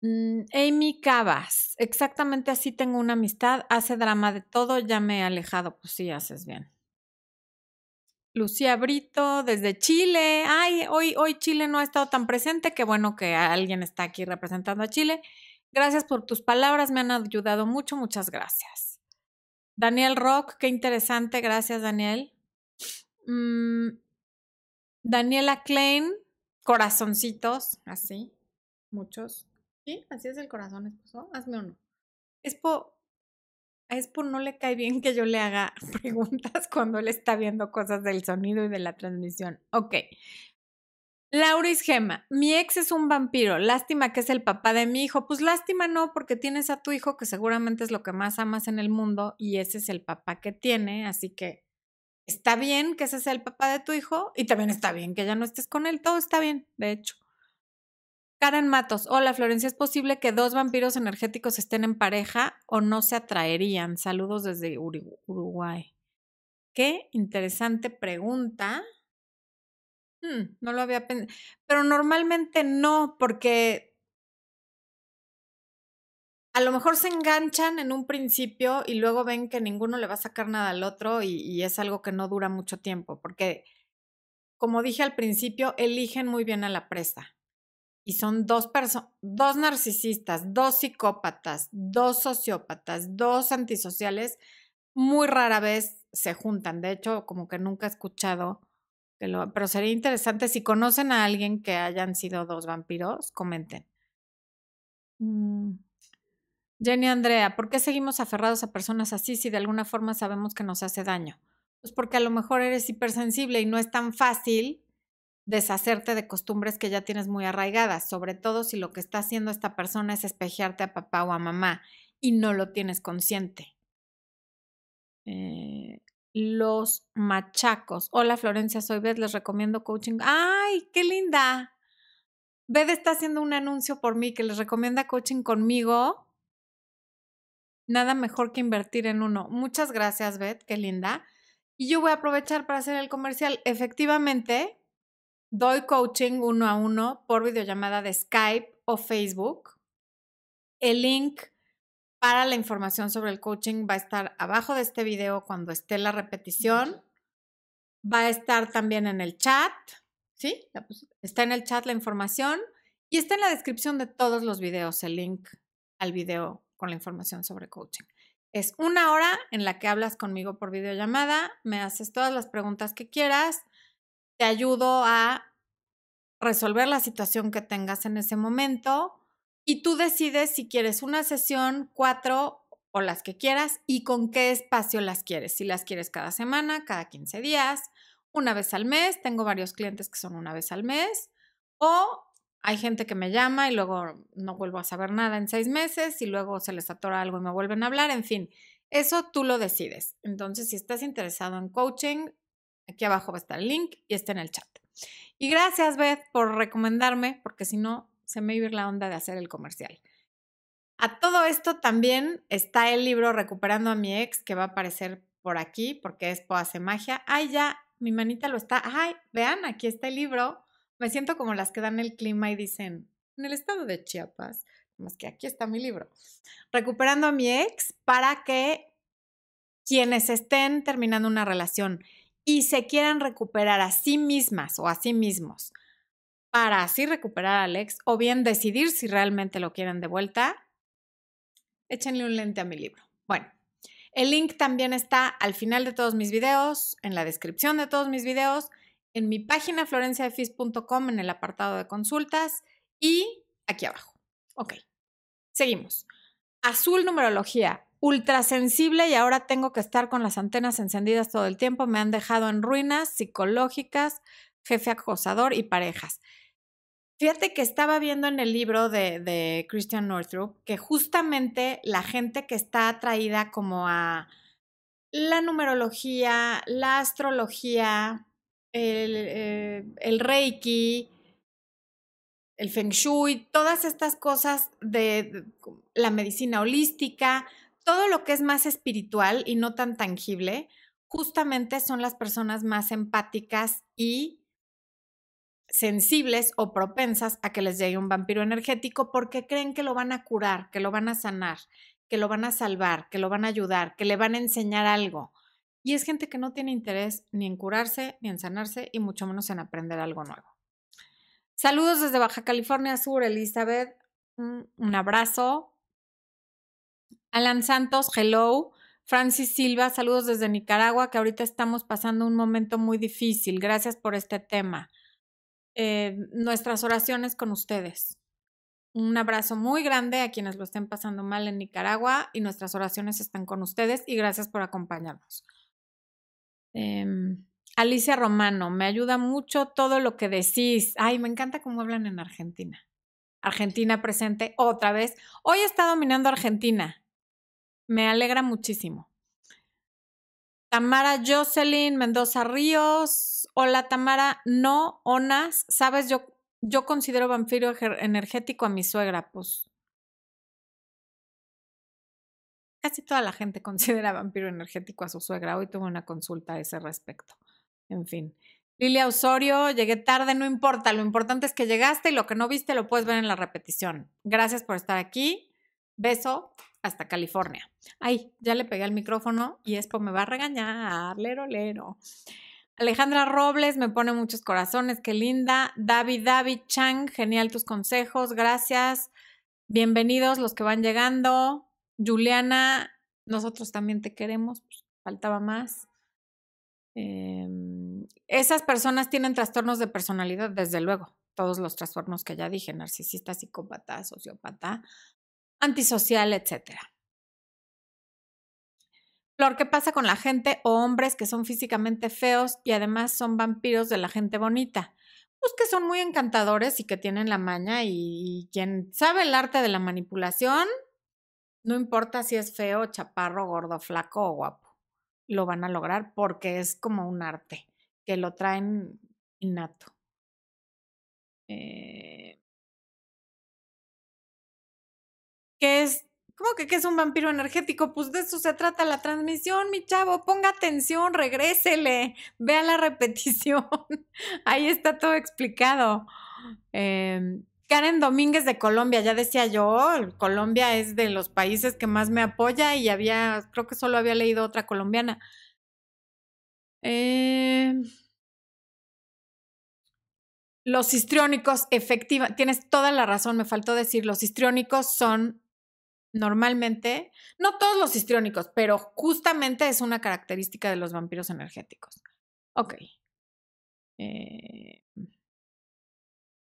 Amy Cabas, exactamente así tengo una amistad, hace drama de todo, ya me he alejado, pues sí, haces bien. Lucía Brito desde Chile. Ay, hoy, hoy Chile no ha estado tan presente. Qué bueno que alguien está aquí representando a Chile. Gracias por tus palabras, me han ayudado mucho. Muchas gracias. Daniel Rock, qué interesante. Gracias, Daniel. Mm, Daniela Klein, corazoncitos, así, muchos. Sí, así es el corazón, esposo. Hazme uno. Espo, a Expo no le cae bien que yo le haga preguntas cuando él está viendo cosas del sonido y de la transmisión. Ok. Lauris Gema, mi ex es un vampiro, lástima que es el papá de mi hijo. Pues lástima no, porque tienes a tu hijo que seguramente es lo que más amas en el mundo y ese es el papá que tiene, así que está bien que ese sea el papá de tu hijo y también está bien que ya no estés con él, todo está bien, de hecho. Karen Matos, hola Florencia, ¿es posible que dos vampiros energéticos estén en pareja o no se atraerían? Saludos desde Uruguay. Qué interesante pregunta. Hmm, no lo había pensado, pero normalmente no, porque a lo mejor se enganchan en un principio y luego ven que ninguno le va a sacar nada al otro y, y es algo que no dura mucho tiempo, porque como dije al principio, eligen muy bien a la presa. Y son dos dos narcisistas, dos psicópatas, dos sociópatas, dos antisociales, muy rara vez se juntan. De hecho, como que nunca he escuchado, pero sería interesante si conocen a alguien que hayan sido dos vampiros, comenten. Mm. Jenny Andrea, ¿por qué seguimos aferrados a personas así si de alguna forma sabemos que nos hace daño? Pues porque a lo mejor eres hipersensible y no es tan fácil deshacerte de costumbres que ya tienes muy arraigadas, sobre todo si lo que está haciendo esta persona es espejearte a papá o a mamá y no lo tienes consciente. Eh, los machacos. Hola Florencia, soy Beth, les recomiendo coaching. ¡Ay, qué linda! Beth está haciendo un anuncio por mí que les recomienda coaching conmigo. Nada mejor que invertir en uno. Muchas gracias, Beth, qué linda. Y yo voy a aprovechar para hacer el comercial. Efectivamente, doy coaching uno a uno por videollamada de Skype o Facebook. El link para la información sobre el coaching va a estar abajo de este video cuando esté la repetición. Va a estar también en el chat. ¿Sí? Está en el chat la información y está en la descripción de todos los videos el link al video con la información sobre coaching. Es una hora en la que hablas conmigo por videollamada, me haces todas las preguntas que quieras, te ayudo a resolver la situación que tengas en ese momento y tú decides si quieres una sesión, cuatro o las que quieras y con qué espacio las quieres. Si las quieres cada semana, cada 15 días, una vez al mes. Tengo varios clientes que son una vez al mes. O hay gente que me llama y luego no vuelvo a saber nada en seis meses y luego se les atora algo y me vuelven a hablar. En fin, eso tú lo decides. Entonces, si estás interesado en coaching, aquí abajo va a estar el link y está en el chat. Y gracias, Beth, por recomendarme, porque si no, se me iba a ir la onda de hacer el comercial. A todo esto también está el libro Recuperando a mi ex, que va a aparecer por aquí, porque es hace magia. Ay, ya, mi manita lo está. Ay, vean, aquí está el libro me siento como las que dan el clima y dicen, en el estado de Chiapas, más que aquí está mi libro, recuperando a mi ex para que quienes estén terminando una relación y se quieran recuperar a sí mismas o a sí mismos para así recuperar al ex o bien decidir si realmente lo quieren de vuelta, échenle un lente a mi libro. Bueno, el link también está al final de todos mis videos, en la descripción de todos mis videos en mi página florenciafis.com en el apartado de consultas y aquí abajo. Ok, seguimos. Azul numerología, ultrasensible y ahora tengo que estar con las antenas encendidas todo el tiempo. Me han dejado en ruinas psicológicas, jefe acosador y parejas. Fíjate que estaba viendo en el libro de, Christian Northrup que justamente la gente que está atraída como a la numerología, la astrología, eh, el, Reiki, el Feng Shui, todas estas cosas de la medicina holística, todo lo que es más espiritual y no tan tangible, justamente son las personas más empáticas y sensibles o propensas a que les llegue un vampiro energético porque creen que lo van a curar, que lo van a sanar, que lo van a salvar, que lo van a ayudar, que le van a enseñar algo. Y es gente que no tiene interés ni en curarse, ni en sanarse, y mucho menos en aprender algo nuevo. Saludos desde Baja California Sur, Elizabeth. Un abrazo. Alan Santos, hello. Francis Silva, saludos desde Nicaragua, que ahorita estamos pasando un momento muy difícil. Gracias por este tema. Eh, nuestras oraciones con ustedes. Un abrazo muy grande a quienes lo estén pasando mal en Nicaragua y nuestras oraciones están con ustedes y gracias por acompañarnos. Em, Alicia Romano, me ayuda mucho todo lo que decís. Ay, me encanta cómo hablan en Argentina. Argentina presente otra vez. Hoy está dominando Argentina. Me alegra muchísimo. Tamara Jocelyn Mendoza Ríos. Hola Tamara, no, Onas. Sabes, yo, yo considero vampiro energético a mi suegra. Pues casi toda la gente considera vampiro energético a su suegra. Hoy tuve una consulta a ese respecto. En fin. Lilia Osorio, llegué tarde, no importa. Lo importante es que llegaste y lo que no viste lo puedes ver en la repetición. Gracias por estar aquí. Beso hasta California. Ay, ya le pegué al micrófono y Expo me va a regañar. Lero, lero. Alejandra Robles me pone muchos corazones, qué linda. David, David Chang, genial tus consejos, gracias. Bienvenidos los que van llegando. Juliana, nosotros también te queremos, pues, faltaba más. Em, esas personas tienen trastornos de personalidad, desde luego. Todos los trastornos que ya dije, narcisista, psicópata, sociópata, antisocial, etcétera. Flor, ¿qué pasa con la gente o hombres que son físicamente feos y además son vampiros de la gente bonita? Pues que son muy encantadores y que tienen la maña y, quien sabe el arte de la manipulación, no importa si es feo, chaparro, gordo, flaco o guapo, lo van a lograr porque es como un arte que lo traen innato. Eh, ¿Qué es ¿Cómo que, es un vampiro energético? Pues de eso se trata la transmisión, mi chavo. Ponga atención, regrésele, vea la repetición. Ahí está todo explicado. Em, Karen Domínguez de Colombia, ya decía yo, Colombia es de los países que más me apoya y había, creo que solo había leído otra colombiana. Em, los histriónicos, efectiva, tienes toda la razón, me faltó decir, los histriónicos son normalmente, no todos los histriónicos, pero justamente es una característica de los vampiros energéticos. Ok. Eh,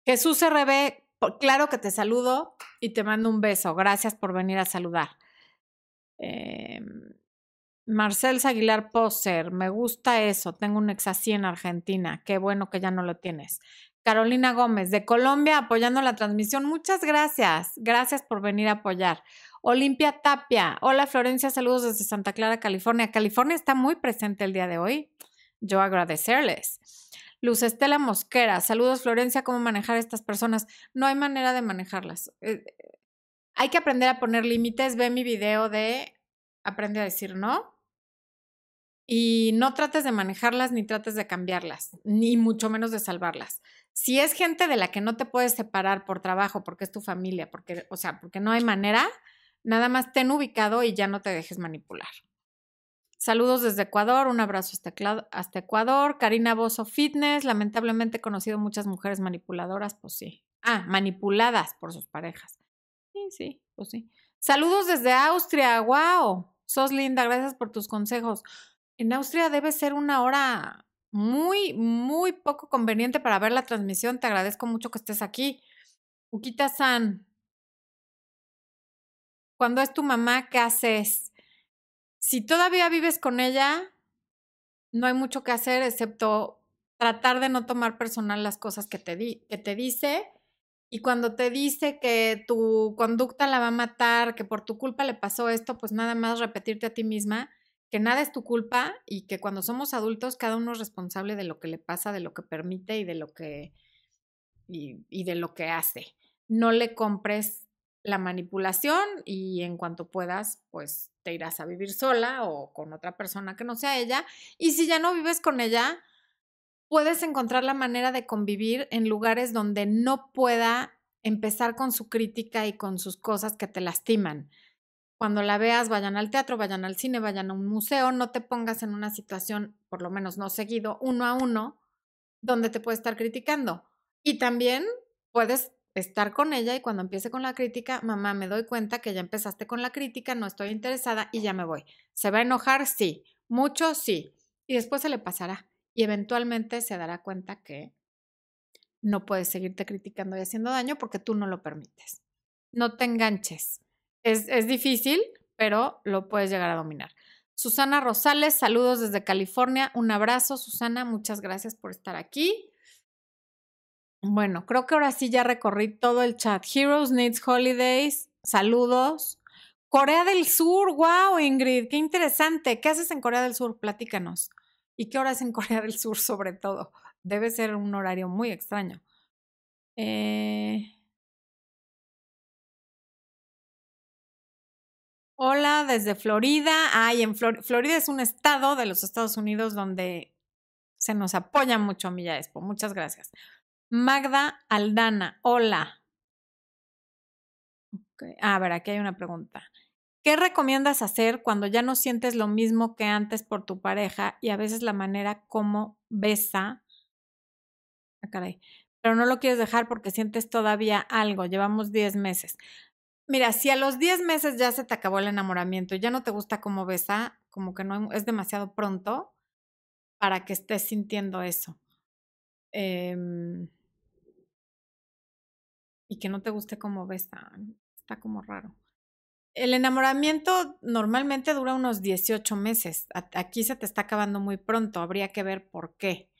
Jesús RB, claro que te saludo y te mando un beso. Gracias por venir a saludar. Eh, Marcel Aguilar Poser, me gusta eso. Tengo un ex así en Argentina. Qué bueno que ya no lo tienes. Carolina Gómez, de Colombia, apoyando la transmisión. Muchas gracias. Gracias por venir a apoyar. Olimpia Tapia. Hola Florencia, saludos desde Santa Clara, California. California está muy presente el día de hoy. Yo agradecerles. Luz Estela Mosquera, saludos Florencia, ¿cómo manejar a estas personas? No hay manera de manejarlas. Eh, hay que aprender a poner límites. Ve mi video de Aprende a decir no y no trates de manejarlas ni trates de cambiarlas, ni mucho menos de salvarlas. Si es gente de la que no te puedes separar por trabajo, porque es tu familia, porque, o sea, porque no hay manera, nada más ten ubicado y ya no te dejes manipular. Saludos desde Ecuador, un abrazo hasta, Ecuador. Karina Bozo Fitness, lamentablemente he conocido muchas mujeres manipuladoras, pues sí. Ah, manipuladas por sus parejas. Sí, sí, pues sí. Saludos desde Austria, wow. Sos linda, gracias por tus consejos. En Austria debe ser una hora muy, muy poco conveniente para ver la transmisión. Te agradezco mucho que estés aquí. Ukita San, cuando es tu mamá, ¿qué haces? Si todavía vives con ella, no hay mucho que hacer excepto tratar de no tomar personal las cosas que te, di que te dice. Y cuando te dice que tu conducta la va a matar, que por tu culpa le pasó esto, pues nada más repetirte a ti misma que nada es tu culpa y que cuando somos adultos cada uno es responsable de lo que le pasa, de lo que permite y de lo que y, de lo que hace. No le compres la manipulación y en cuanto puedas, pues te irás a vivir sola o con otra persona que no sea ella. Y si ya no vives con ella, puedes encontrar la manera de convivir en lugares donde no pueda empezar con su crítica y con sus cosas que te lastiman. Cuando la veas, vayan al teatro, vayan al cine, vayan a un museo, no te pongas en una situación, por lo menos no seguido, uno a uno, donde te puede estar criticando. Y también puedes estar con ella y cuando empiece con la crítica, mamá, me doy cuenta que ya empezaste con la crítica, no estoy interesada y ya me voy. ¿Se va a enojar? Sí. Mucho, sí. Y después se le pasará. Y eventualmente se dará cuenta que no puedes seguirte criticando y haciendo daño porque tú no lo permites. No te enganches. Es, difícil, pero lo puedes llegar a dominar. Susana Rosales, saludos desde California. Un abrazo, Susana. Muchas gracias por estar aquí. Bueno, creo que ahora sí ya recorrí todo el chat. Heroes Needs Holidays, saludos. Corea del Sur, wow, Ingrid, qué interesante. ¿Qué haces en Corea del Sur? Platícanos. ¿Y qué horas en Corea del Sur sobre todo? Debe ser un horario muy extraño. Eh, Hola, desde Florida. Ay, en Florida es un estado de los Estados Unidos donde se nos apoya mucho Milla Expo. Muchas gracias. Magda Aldana, hola. A ver, aquí hay una pregunta. ¿Qué recomiendas hacer cuando ya no sientes lo mismo que antes por tu pareja y a veces la manera como besa? Ah, caray. Pero no lo quieres dejar porque sientes todavía algo. Llevamos 10 meses. Mira, si a los 10 meses ya se te acabó el enamoramiento y ya no te gusta cómo besa, como que no es demasiado pronto para que estés sintiendo eso. Em, y que no te guste cómo besa. Está como raro. El enamoramiento normalmente dura unos 18 meses. Aquí se te está acabando muy pronto. Habría que ver por qué.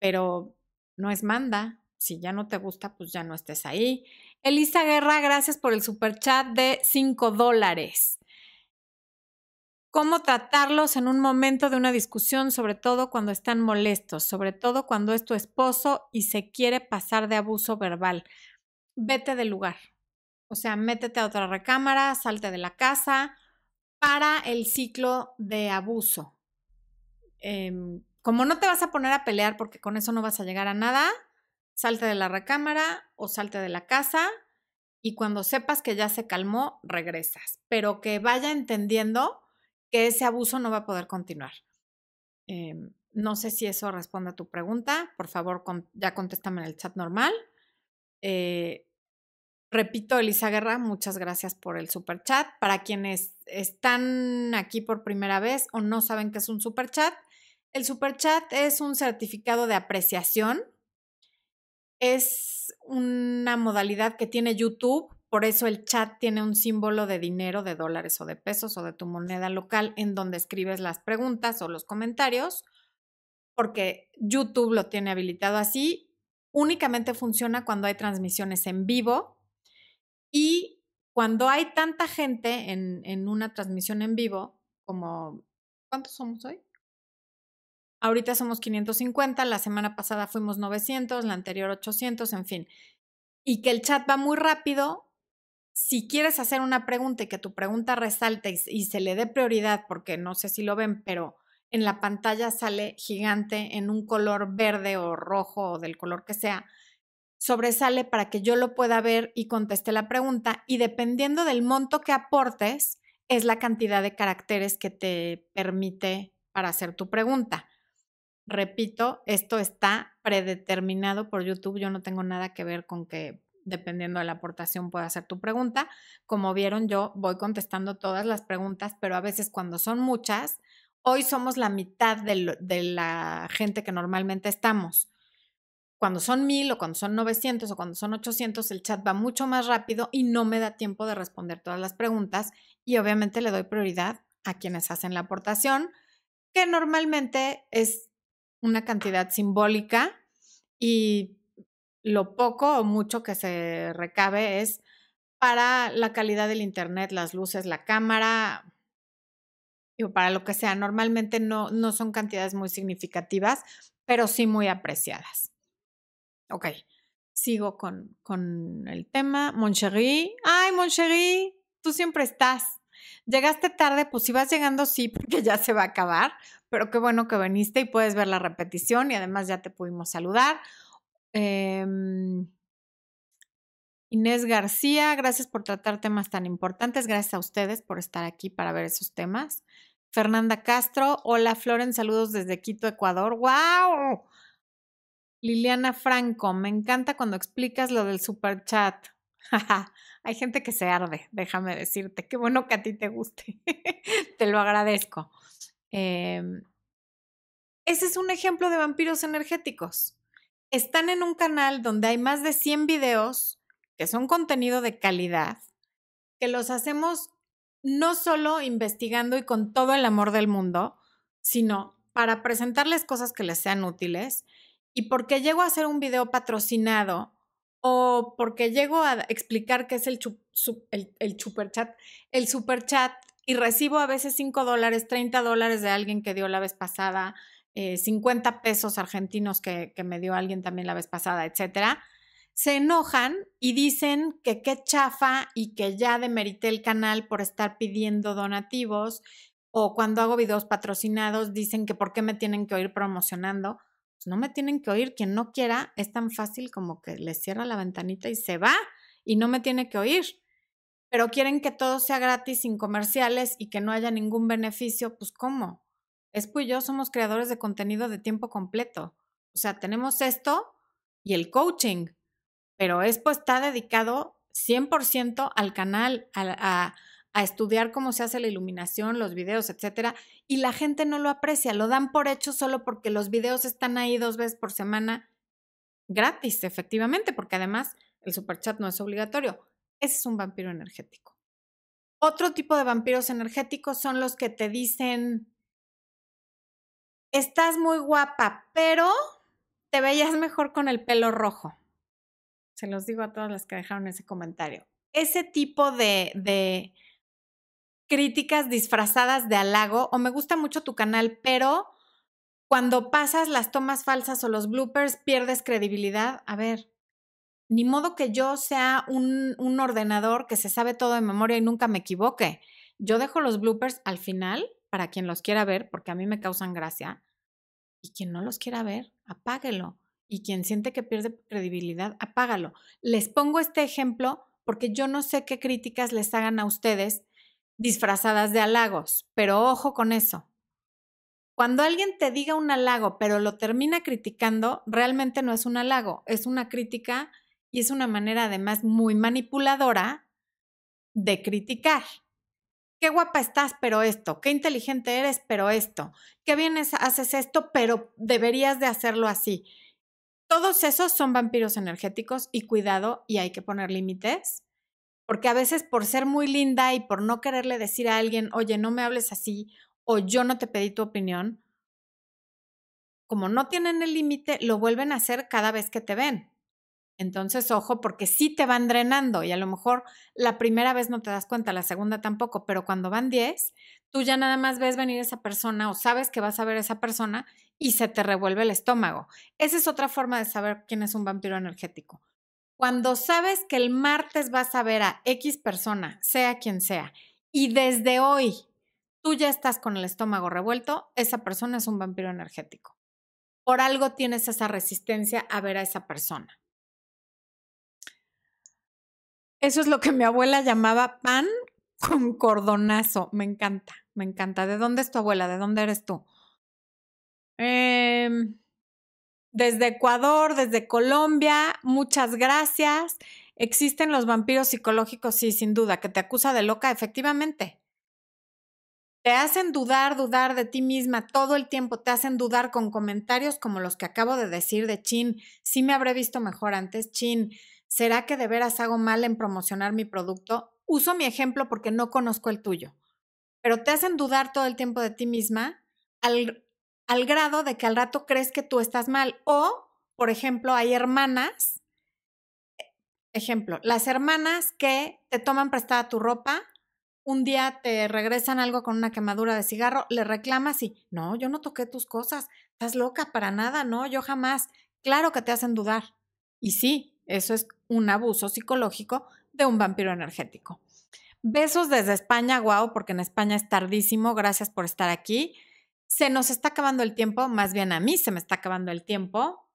Pero no es manda. Si ya no te gusta, pues ya no estés ahí. Elisa Guerra, gracias por el super chat de 5 dólares. ¿Cómo tratarlos en un momento de una discusión, sobre todo cuando están molestos, sobre todo cuando es tu esposo y se quiere pasar de abuso verbal? Vete del lugar. O sea, métete a otra recámara, salte de la casa para el ciclo de abuso. Em, como no te vas a poner a pelear porque con eso no vas a llegar a nada, salte de la recámara o salte de la casa y cuando sepas que ya se calmó, regresas. Pero que vaya entendiendo que ese abuso no va a poder continuar. Em, no sé si eso responde a tu pregunta. Por favor, ya contéstame en el chat normal. Eh, Repito, Elisa Guerra, muchas gracias por el super chat. Para quienes están aquí por primera vez o no saben qué es un super chat, el super chat es un certificado de apreciación. Es una modalidad que tiene YouTube, por eso el chat tiene un símbolo de dinero, de dólares o de pesos o de tu moneda local en donde escribes las preguntas o los comentarios, porque YouTube lo tiene habilitado así. Únicamente funciona cuando hay transmisiones en vivo y cuando hay tanta gente en, en una transmisión en vivo, como, ¿cuántos somos hoy? Ahorita somos 550, la semana pasada fuimos 900, la anterior 800, en fin. Y que el chat va muy rápido. Si quieres hacer una pregunta y que tu pregunta resalte y, y, se le dé prioridad, porque no sé si lo ven, pero en la pantalla sale gigante en un color verde o rojo o del color que sea, sobresale para que yo lo pueda ver y conteste la pregunta y dependiendo del monto que aportes, es la cantidad de caracteres que te permite para hacer tu pregunta. Repito, esto está predeterminado por YouTube. Yo no tengo nada que ver con que dependiendo de la aportación pueda hacer tu pregunta. Como vieron, yo voy contestando todas las preguntas, pero a veces cuando son muchas, hoy somos la mitad de, de la gente que normalmente estamos cuando son mil o cuando son 900 o cuando son 800, el chat va mucho más rápido y no me da tiempo de responder todas las preguntas y obviamente le doy prioridad a quienes hacen la aportación, que normalmente es una cantidad simbólica y lo poco o mucho que se recabe es para la calidad del internet, las luces, la cámara, o para lo que sea. Normalmente no, no son cantidades muy significativas, pero sí muy apreciadas. Ok, sigo con, con el tema. Moncherie, ay, Moncherie, tú siempre estás. Llegaste tarde, pues si vas llegando, sí, porque ya se va a acabar, pero qué bueno que viniste y puedes ver la repetición y además ya te pudimos saludar. Em, Inés García, gracias por tratar temas tan importantes. Gracias a ustedes por estar aquí para ver esos temas. Fernanda Castro, hola Floren, saludos desde Quito, Ecuador. ¡Wow! Liliana Franco, me encanta cuando explicas lo del super chat. Hay gente que se arde, déjame decirte. Qué bueno que a ti te guste. te lo agradezco. Em, ese es un ejemplo de vampiros energéticos. Están en un canal donde hay más de 100 videos que son contenido de calidad, que los hacemos no solo investigando y con todo el amor del mundo, sino para presentarles cosas que les sean útiles y porque llego a hacer un video patrocinado o porque llego a explicar qué es el, el, el el super chat y recibo a veces 5 dólares, 30 dólares de alguien que dio la vez pasada, 50 eh, pesos argentinos que, que me dio alguien también la vez pasada, etcétera, se enojan y dicen que qué chafa y que ya demerité el canal por estar pidiendo donativos o cuando hago videos patrocinados dicen que por qué me tienen que oír promocionando no me tienen que oír. Quien no quiera es tan fácil como que le cierra la ventanita y se va y no me tiene que oír. pero quieren que todo sea gratis, sin comerciales y que no haya ningún beneficio, pues ¿cómo? Espo y yo somos creadores de contenido de tiempo completo. O sea, tenemos esto y el coaching, pero Espo está dedicado 100% al canal, a, a, estudiar cómo se hace la iluminación, los videos, etcétera, y la gente no lo aprecia, lo dan por hecho solo porque los videos están ahí dos veces por semana gratis, efectivamente, porque además el superchat no es obligatorio. Ese es un vampiro energético. Otro tipo de vampiros energéticos son los que te dicen, estás muy guapa, pero te veías mejor con el pelo rojo. Se los digo a todas las que dejaron ese comentario. Ese tipo de, de críticas disfrazadas de halago, o me gusta mucho tu canal, pero cuando pasas las tomas falsas o los bloopers pierdes credibilidad. A ver, ni modo que yo sea un, un, ordenador que se sabe todo de memoria y nunca me equivoque. Yo dejo los bloopers al final para quien los quiera ver, porque a mí me causan gracia. Y quien no los quiera ver, apáguelo. Y quien siente que pierde credibilidad, apágalo. Les pongo este ejemplo porque yo no sé qué críticas les hagan a ustedes disfrazadas de halagos, pero ojo con eso. Cuando alguien te diga un halago, pero lo termina criticando, realmente no es un halago, es una crítica y es una manera además muy manipuladora de criticar. Qué guapa estás, pero esto. Qué inteligente eres, pero esto. Qué bien haces esto, pero deberías de hacerlo así. Todos esos son vampiros energéticos y cuidado y hay que poner límites. Porque a veces por ser muy linda y por no quererle decir a alguien, oye, no me hables así o yo no te pedí tu opinión, como no tienen el límite, lo vuelven a hacer cada vez que te ven. Entonces, ojo, porque sí te van drenando y a lo mejor la primera vez no te das cuenta, la segunda tampoco, pero cuando van 10, tú ya nada más ves venir esa persona o sabes que vas a ver esa persona y se te revuelve el estómago. Esa es otra forma de saber quién es un vampiro energético. Cuando sabes que el martes vas a ver a X persona, sea quien sea, y desde hoy tú ya estás con el estómago revuelto, esa persona es un vampiro energético. Por algo tienes esa resistencia a ver a esa persona. Eso es lo que mi abuela llamaba pan con cordonazo. Me encanta, me encanta. ¿De dónde es tu abuela? ¿De dónde eres tú? Em, desde Ecuador, desde Colombia, muchas gracias. ¿Existen los vampiros psicológicos? Sí, sin duda. ¿Que te acusa de loca? Efectivamente. Te hacen dudar, dudar de ti misma todo el tiempo. Te hacen dudar con comentarios como los que acabo de decir de Chin. Sí me habré visto mejor antes, Chin ¿será que de veras hago mal en promocionar mi producto? Uso mi ejemplo porque no conozco el tuyo, pero te hacen dudar todo el tiempo de ti misma al, al grado de que al rato crees que tú estás mal. O, por ejemplo, hay hermanas, ejemplo, las hermanas que te toman prestada tu ropa, un día te regresan algo con una quemadura de cigarro, le reclamas y, no, yo no toqué tus cosas, estás loca para nada, no, yo jamás. Claro que te hacen dudar. Y sí, eso es un abuso psicológico de un vampiro energético. Besos desde España, guau, porque en España es tardísimo. Gracias por estar aquí. Se nos está acabando el tiempo, más bien a mí se me está acabando el tiempo.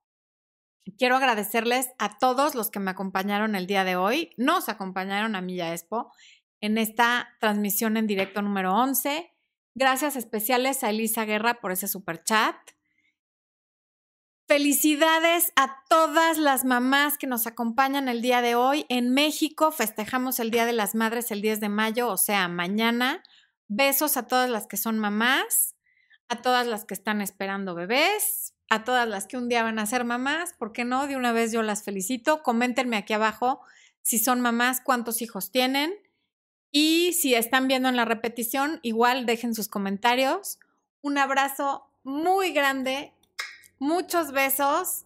Quiero agradecerles a todos los que me acompañaron el día de hoy, nos acompañaron a Milla Expo en esta transmisión en directo número 11. Gracias especiales a Elisa Guerra por ese super chat. Felicidades a todas las mamás que nos acompañan el día de hoy. En México festejamos el Día de las Madres el 10 de mayo, o sea, mañana. Besos a todas las que son mamás, a todas las que están esperando bebés, a todas las que un día van a ser mamás. ¿Por qué no? De una vez yo las felicito. Coméntenme aquí abajo si son mamás, cuántos hijos tienen. Y si están viendo en la repetición, igual dejen sus comentarios. Un abrazo muy grande Muchos besos